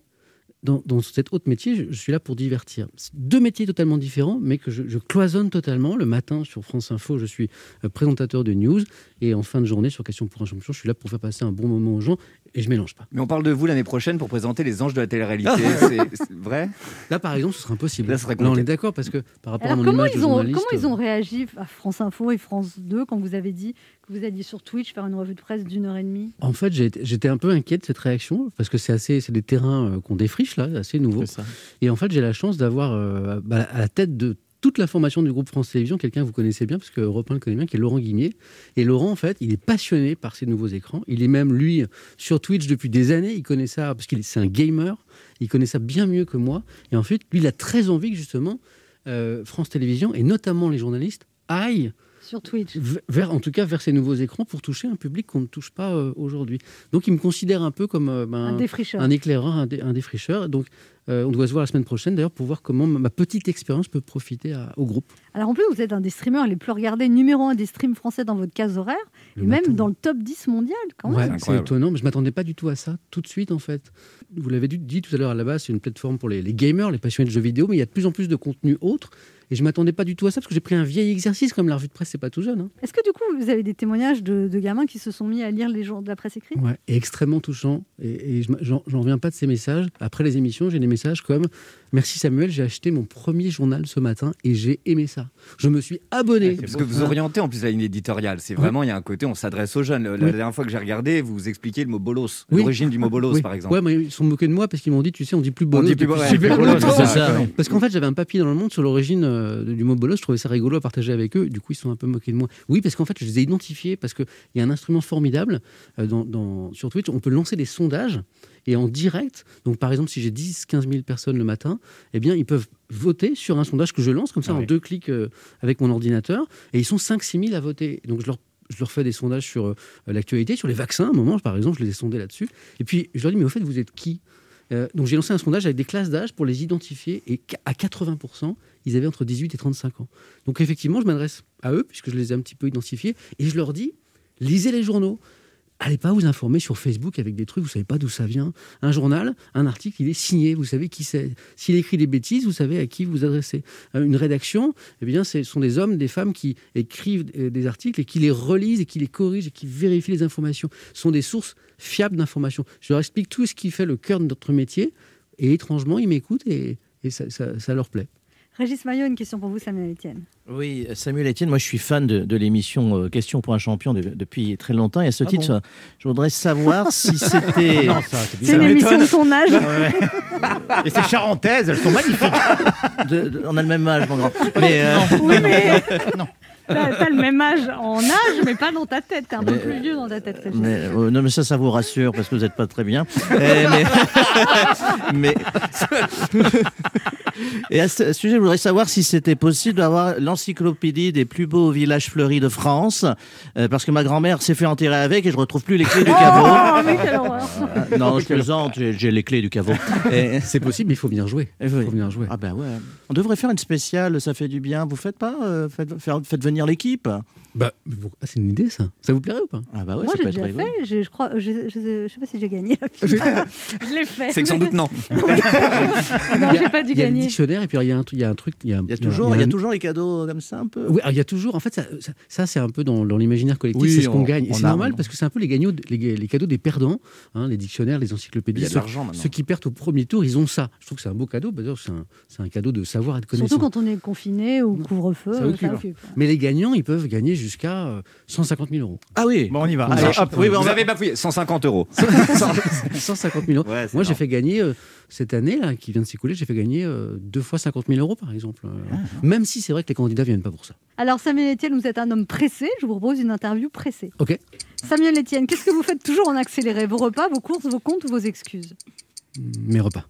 dans, cet autre métier, je, suis là pour divertir. Deux métiers totalement différents, mais que je, je cloisonne totalement. Le matin, sur France Info, je suis euh, présentateur de news. Et en fin de journée, sur Question pour un champion, je suis là pour faire passer un bon moment aux gens. Et je mélange pas. Mais on parle de vous l'année prochaine pour présenter les anges de la télé-réalité. c'est vrai Là, par exemple, ce serait impossible. Là, ce serait Là, on est d'accord, parce que par rapport à Alors mon comment image de ils, ont, journaliste... comment ils ont réagi à France Info et France 2 quand vous avez dit que vous alliez sur Twitch faire une revue de presse d'une heure et demie? En fait, j'étais un peu inquiet de cette réaction parce que c'est assez, c'est des terrains euh, qu'on défriche là, assez nouveaux. Et en fait, j'ai la chance d'avoir euh, bah, à la tête de toute la formation du groupe France Télévisions quelqu'un que vous connaissez bien parce que Europe 1 le connaît bien, qui est Laurent Guimier. Et Laurent, en fait, il est passionné par ces nouveaux écrans. Il est même lui sur Twitch depuis des années. Il connaît ça parce qu'il est- c'est un gamer. Il connaît ça bien mieux que moi. Et ensuite, lui, il a très envie que justement euh, France Télévisions et notamment les journalistes aillent sur Twitch vers, en tout cas vers ces nouveaux écrans pour toucher un public qu'on ne touche pas euh, aujourd'hui. Donc il me considère un peu comme euh, ben, Un défricheur. un éclaireur, un, dé- un défricheur. Donc on doit se voir la semaine prochaine d'ailleurs pour voir comment ma petite expérience peut profiter à- au groupe. Alors en plus, vous êtes un des streamers les plus regardés, numéro un des streams français dans votre case horaire, Le et matin. même dans le top 10 mondial quand Ouais, même. c'est étonnant, mais je m'attendais pas du tout à ça tout de suite en fait. Vous l'avez dit- tout à l'heure à la base, c'est une plateforme pour les, les gamers, les passionnés de jeux vidéo, mais il y a de plus en plus de contenu autre. Et je m'attendais pas du tout à ça parce que j'ai pris un vieil exercice comme la revue de presse, c'est pas tout jeune. hein. Est-ce que du coup, vous avez des témoignages de, de gamins qui se sont mis à lire les journaux de la presse écrite? Ouais, et extrêmement touchant. Et, et j'en reviens pas de ces messages. Après les émissions, j'ai des messages comme Merci Samuel, j'ai acheté mon premier journal ce matin et j'ai aimé ça. Je me suis abonné. Parce que vous orientez en plus la ligne éditoriale. C'est vraiment, il y a un côté, on s'adresse aux jeunes. La Oui. dernière fois que j'ai regardé, vous expliquez le mot bolos, Oui. l'origine du mot bolos, par exemple. Ouais, mais ils sont moqués de moi parce qu'ils m'ont dit, tu sais, on dit plus bolos. dit plus bolos, ouais, bolos, longtemps. c'est ça, ouais. Parce qu'en fait, j'avais un papier dans le monde sur l'origine euh, du mot bolos. Je trouvais ça rigolo à partager avec eux. Du coup, ils sont un peu moqués de moi. Oui, parce qu'en fait, je les ai identifiés parce qu'il y a un instrument formidable euh, dans, dans- sur Twitch. On peut lancer des sondages et en direct. Donc, par exemple, si j'ai 10, 15 000 personnes le matin, eh bien, ils peuvent voter sur un sondage que je lance comme ça Ah en deux clics euh, avec mon ordinateur. Et ils sont 5, 6 000 à voter. Donc, je leur je leur fais des sondages sur euh, l'actualité, sur les vaccins. À un moment, par exemple, je les ai sondés là-dessus. Et puis, je leur dis, mais au fait, vous êtes qui? Euh, Donc, j'ai lancé un sondage avec des classes d'âge pour les identifier. Et à 80%, ils avaient entre 18 et 35 ans. Donc, effectivement, je m'adresse à eux, puisque je les ai un petit peu identifiés. Et je leur dis, lisez les journaux. Allez pas vous informer sur Facebook avec des trucs, vous savez pas d'où ça vient. Un journal, un article, il est signé, vous savez qui c'est. S'il écrit des bêtises, vous savez à qui vous adressez. Euh, Une rédaction, eh bien, ce sont des hommes, des femmes qui écrivent euh, des articles et qui les relisent et qui les corrigent et qui vérifient les informations. Ce sont des sources fiables d'informations. Je leur explique tout ce qui fait le cœur de notre métier et étrangement, ils m'écoutent et, et ça, leur plaît. Régis Maillot, une question pour vous, Samuel Etienne. Oui, Samuel Etienne, moi je suis fan de, de l'émission euh, Question pour un champion de- depuis très longtemps. Et à ce Ah titre, bon je voudrais savoir si c'était. Non, c'est C'est l'émission de ton âge. Et ces charentaises, elles sont magnifiques. De- de- on a le même âge, mon grand. Mais, euh, Oui, mais t'as t'as le même âge en âge, mais pas dans ta tête. T'es un peu plus vieux dans ta tête, mais, euh, non, mais ça, ça vous rassure parce que vous n'êtes pas très bien. Eh, mais, mais- Et à ce sujet, je voudrais savoir si c'était possible d'avoir l'encyclopédie des plus beaux villages fleuris de France, euh, parce que ma grand-mère s'est fait enterrer avec et je retrouve plus les clés du caveau. Oh, mais quelle horreur Euh, non, je plaisante, j'ai j'ai les clés du caveau. Et- C'est possible, mais il faut venir jouer. Eh Il oui. faut venir jouer. Ah ben ouais. On devrait faire une spéciale, ça fait du bien. Vous faites pas euh, faites venir l'équipe. Bah, ah, c'est une idée, ça. Ça vous plairait ou pas? Ah bah ouais, Moi, ça j'ai peut être déjà fait. Je, je crois, je, je, je sais pas si j'ai gagné. je l'ai fait. C'est que sans doute non. Non, j'ai pas dû Il y a le gagner. dictionnaire et puis il y a un, truc- il y a un truc. Il y a, Il y a toujours, il y a un- toujours les cadeaux comme ça un peu? Oui, alors, il y a toujours. En fait, ça, ça, ça, c'est un peu dans, dans l'imaginaire collectif, Oui, c'est ce qu'on on- gagne. Et c'est normal parce que c'est un peu les, gagnaux, les, les cadeaux des perdants, hein, les dictionnaires, les Il encyclopédies. y a de Ceux- l'argent maintenant. Ceux qui perdent au premier tour, ils ont ça. Je trouve que c'est un beau cadeau. que C'est un, c'est un cadeau de savoir et de connaissance. Surtout quand on est confiné ou couvre-feu. Occupe. Mais les gagnants, ils peuvent gagner jusqu'à euh, 150 000 euros. Ah oui. Bon, on y va. On Allez, hop. Oui, vous avez bafouillé 150 euros. 150 000 euros. Ouais, Moi, j'ai fait gagner euh, cette année là, qui vient de s'écouler, j'ai fait gagner euh, deux fois 50 000 euros, par exemple. Euh, Ah. Même si c'est vrai que les candidats viennent pas pour ça. Alors Samuel Etienne, vous êtes un homme pressé. Je vous propose une interview pressée. Ok. Samuel Etienne, qu'est-ce que vous faites toujours en accéléré? Vos repas, vos courses, vos comptes ou vos excuses? Mes repas.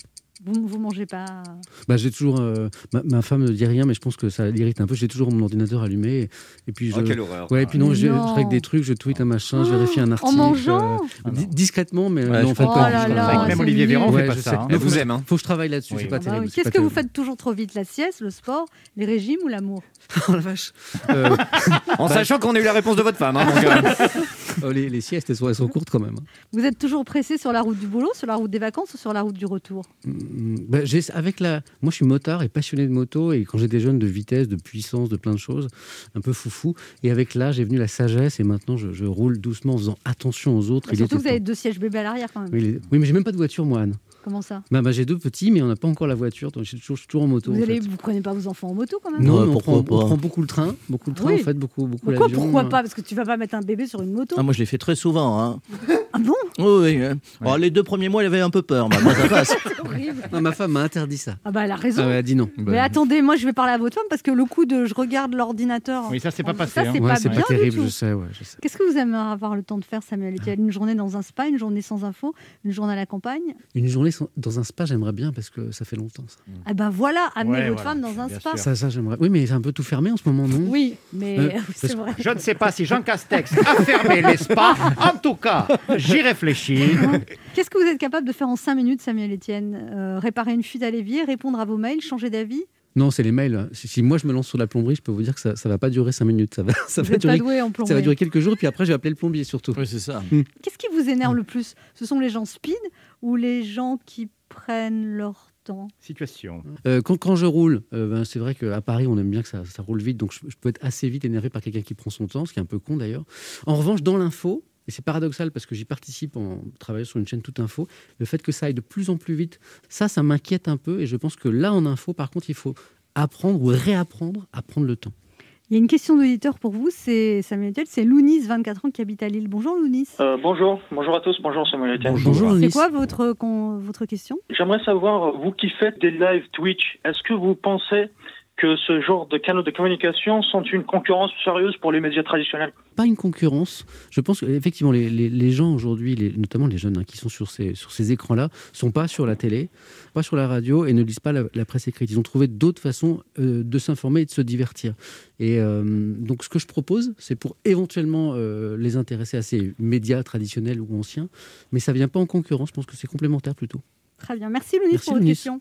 Vous vous mangez pas Bah, j'ai toujours. euh, ma, ma femme ne dit rien, mais je pense que ça l'irrite un peu. J'ai toujours mon ordinateur allumé. Et, et puis je. Oh, quelle horreur. Ouais, et puis non, je, je règle des trucs, je tweete un machin, je vérifie un en article. mangeant euh, di- discrètement, mais Ouais, non, en fait, comprends. pas. Oh là là, même Olivier Véran, Ouais, fait pas ça. hein. Elle vous aime, hein. Faut que je travaille là-dessus, Oui. c'est pas Ah bah terrible. oui. c'est Qu'est-ce que vous faites toujours trop vite La sieste, le sport, les régimes ou l'amour? Oh la vache. Euh, En sachant qu'on a eu la réponse de votre femme. oh, les, les siestes, elles sont, elles sont courtes quand même. hein. Vous êtes toujours pressé sur la route du boulot, sur la route des vacances ou sur la route du retour? Mm, bah, j'ai- avec la... Moi, je suis motard et passionné de moto. Et quand j'étais jeune, de vitesse, de puissance, de plein de choses, un peu foufou. Et avec l'âge est venue la sagesse. Et maintenant, je, je roule doucement en faisant attention aux autres. Il Surtout vous avez deux sièges bébés à l'arrière quand même. Oui, les- oui, mais j'ai même pas de voiture, moi, Anne. Comment ça Bah, bah, j'ai deux petits, mais on n'a pas encore la voiture. Donc, je suis toujours, en moto. Vous en allez, vous prenez pas vos enfants en moto quand même Non, Ouais, mais on, prend, on pas prend beaucoup le train. Beaucoup le train, Oui. en fait. Beaucoup, beaucoup Pourquoi, l'avion. pourquoi pas? Parce que tu vas pas mettre un bébé sur une moto. Ah, moi, je l'ai fait très souvent. Hein. Ah bon? Oui, oui. hein. Oh, les deux premiers mois, il avait un peu peur. Bah, moi, ça passe. C'est horrible. Non, ma femme m'a interdit ça. Ah bah elle a raison. Ah, elle a dit non. Mais attendez, moi je vais parler à votre femme parce que le coup de je regarde l'ordinateur. Oui, ça, c'est pas Oh, passé, Ça hein. c'est Ouais, pas terrible, du tout. je sais, ouais, je sais. Qu'est-ce que vous aimeriez avoir le temps de faire, Samuel? Une journée dans un spa, une journée sans info, une journée à la campagne? Une journée dans un spa, j'aimerais bien parce que ça fait longtemps. Ça, Ah ben voilà, amenez Ouais, votre voilà, femme dans un bien spa. sûr. ça, ça, j'aimerais. Oui, mais c'est un peu tout fermé en ce moment, non? Oui, mais Euh, c'est vrai. Je ne sais pas si Jean Castex a fermé les spas. En tout cas, j'y réfléchis. Qu'est-ce que vous êtes capable de faire en 5 minutes, Samuel Etienne? Euh, Réparer une fuite à l'évier, répondre à vos mails, changer d'avis? Non, c'est les mails. Si, si moi je me lance sur la plomberie, je peux vous dire que ça, ça va pas durer 5 minutes. Ça va, ça va durer. doué en Ça va durer quelques jours, puis après je vais appeler le plombier surtout. Oui, c'est ça. Qu'est-ce qui vous énerve le plus? Ce sont les gens speed ou les gens qui prennent leur temps Situation. Euh, quand, quand je roule, euh, ben, c'est vrai qu'à Paris, on aime bien que ça, ça roule vite, donc je, je peux être assez vite énervé par quelqu'un qui prend son temps, ce qui est un peu con d'ailleurs. En revanche, dans l'info, et c'est paradoxal parce que j'y participe en travaillant sur une chaîne toute info, le fait que ça aille de plus en plus vite, ça, ça m'inquiète un peu, et je pense que là, en info, par contre, il faut apprendre ou réapprendre à prendre le temps. Il y a une question d'auditeur pour vous, c'est Samuel Etienne, c'est Lounis, 24 ans, qui habite à Lille. Bonjour Lounis. Euh, bonjour, bonjour à tous, bonjour Samuel Etienne. Bonjour, C'est quoi votre, con- votre question? J'aimerais savoir, vous qui faites des lives Twitch, est-ce que vous pensez que ce genre de canaux de communication sont une concurrence sérieuse pour les médias traditionnels pas une concurrence. Je pense qu'effectivement, les, les, gens aujourd'hui, notamment les jeunes hein, qui sont sur ces, sur ces écrans-là, sont pas sur la télé, pas sur la radio et ne lisent pas la, presse écrite. Ils ont trouvé d'autres façons euh, de s'informer et de se divertir. Et euh, donc, ce que je propose, c'est pour éventuellement euh, les intéresser à ces médias traditionnels ou anciens, mais ça vient pas en concurrence. Je pense que c'est complémentaire plutôt. Très bien, merci Merci, pour votre question.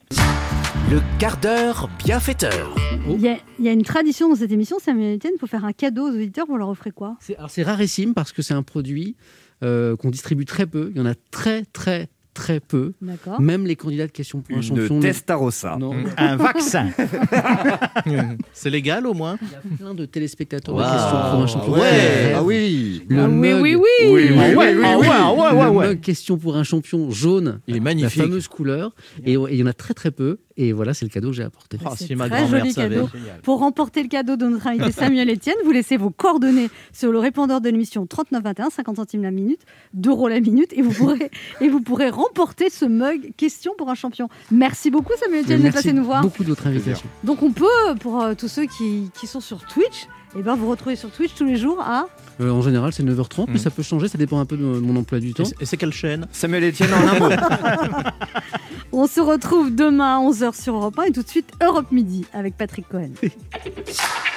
Le quart d'heure bienfaiteur. Il y, a, il y a une tradition dans cette émission, Samuel Etienne, faut faire un cadeau aux auditeurs, vous leur offrez quoi? C'est rarissime parce que c'est un produit euh, qu'on distribue très peu. Il y en a très, très, très peu. Même les candidats de questions pour un Une champion. Testarossa. Non. Un vaccin. C'est légal au moins Il y a plein de téléspectateurs Waouh. de questions pour un champion. Ouais. Ah oui. Le Ah oui, mug, oui, oui, Oui, oui, oui, oui, oui, le ouais, ouais. mug question pour un champion jaune, Il est la magnifique. fameuse couleur. Et il y en a très très peu. Et voilà, c'est le cadeau que j'ai apporté. Oh, C'est si ma très grand-mère joli cadeau. Pour remporter le cadeau de notre invité Samuel Etienne, vous laissez vos coordonnées sur le répondeur de l'émission 3921, 50 centimes la minute, 2 euros la minute, et vous pourrez, et vous pourrez remporter ce mug question pour un champion. Merci beaucoup Samuel Etienne d'être Merci passé nous voir. beaucoup de votre invitation. Donc on peut, pour euh, tous ceux qui, qui sont sur Twitch, et ben vous retrouvez sur Twitch tous les jours à... Euh, en général, c'est 9h30, mais Mm. ça peut changer, ça dépend un peu de mon emploi du temps. Et c'est quelle chaîne? Samuel Etienne en un mot. On se retrouve demain à 11h sur Europe 1 et tout de suite Europe Midi avec Patrick Cohen.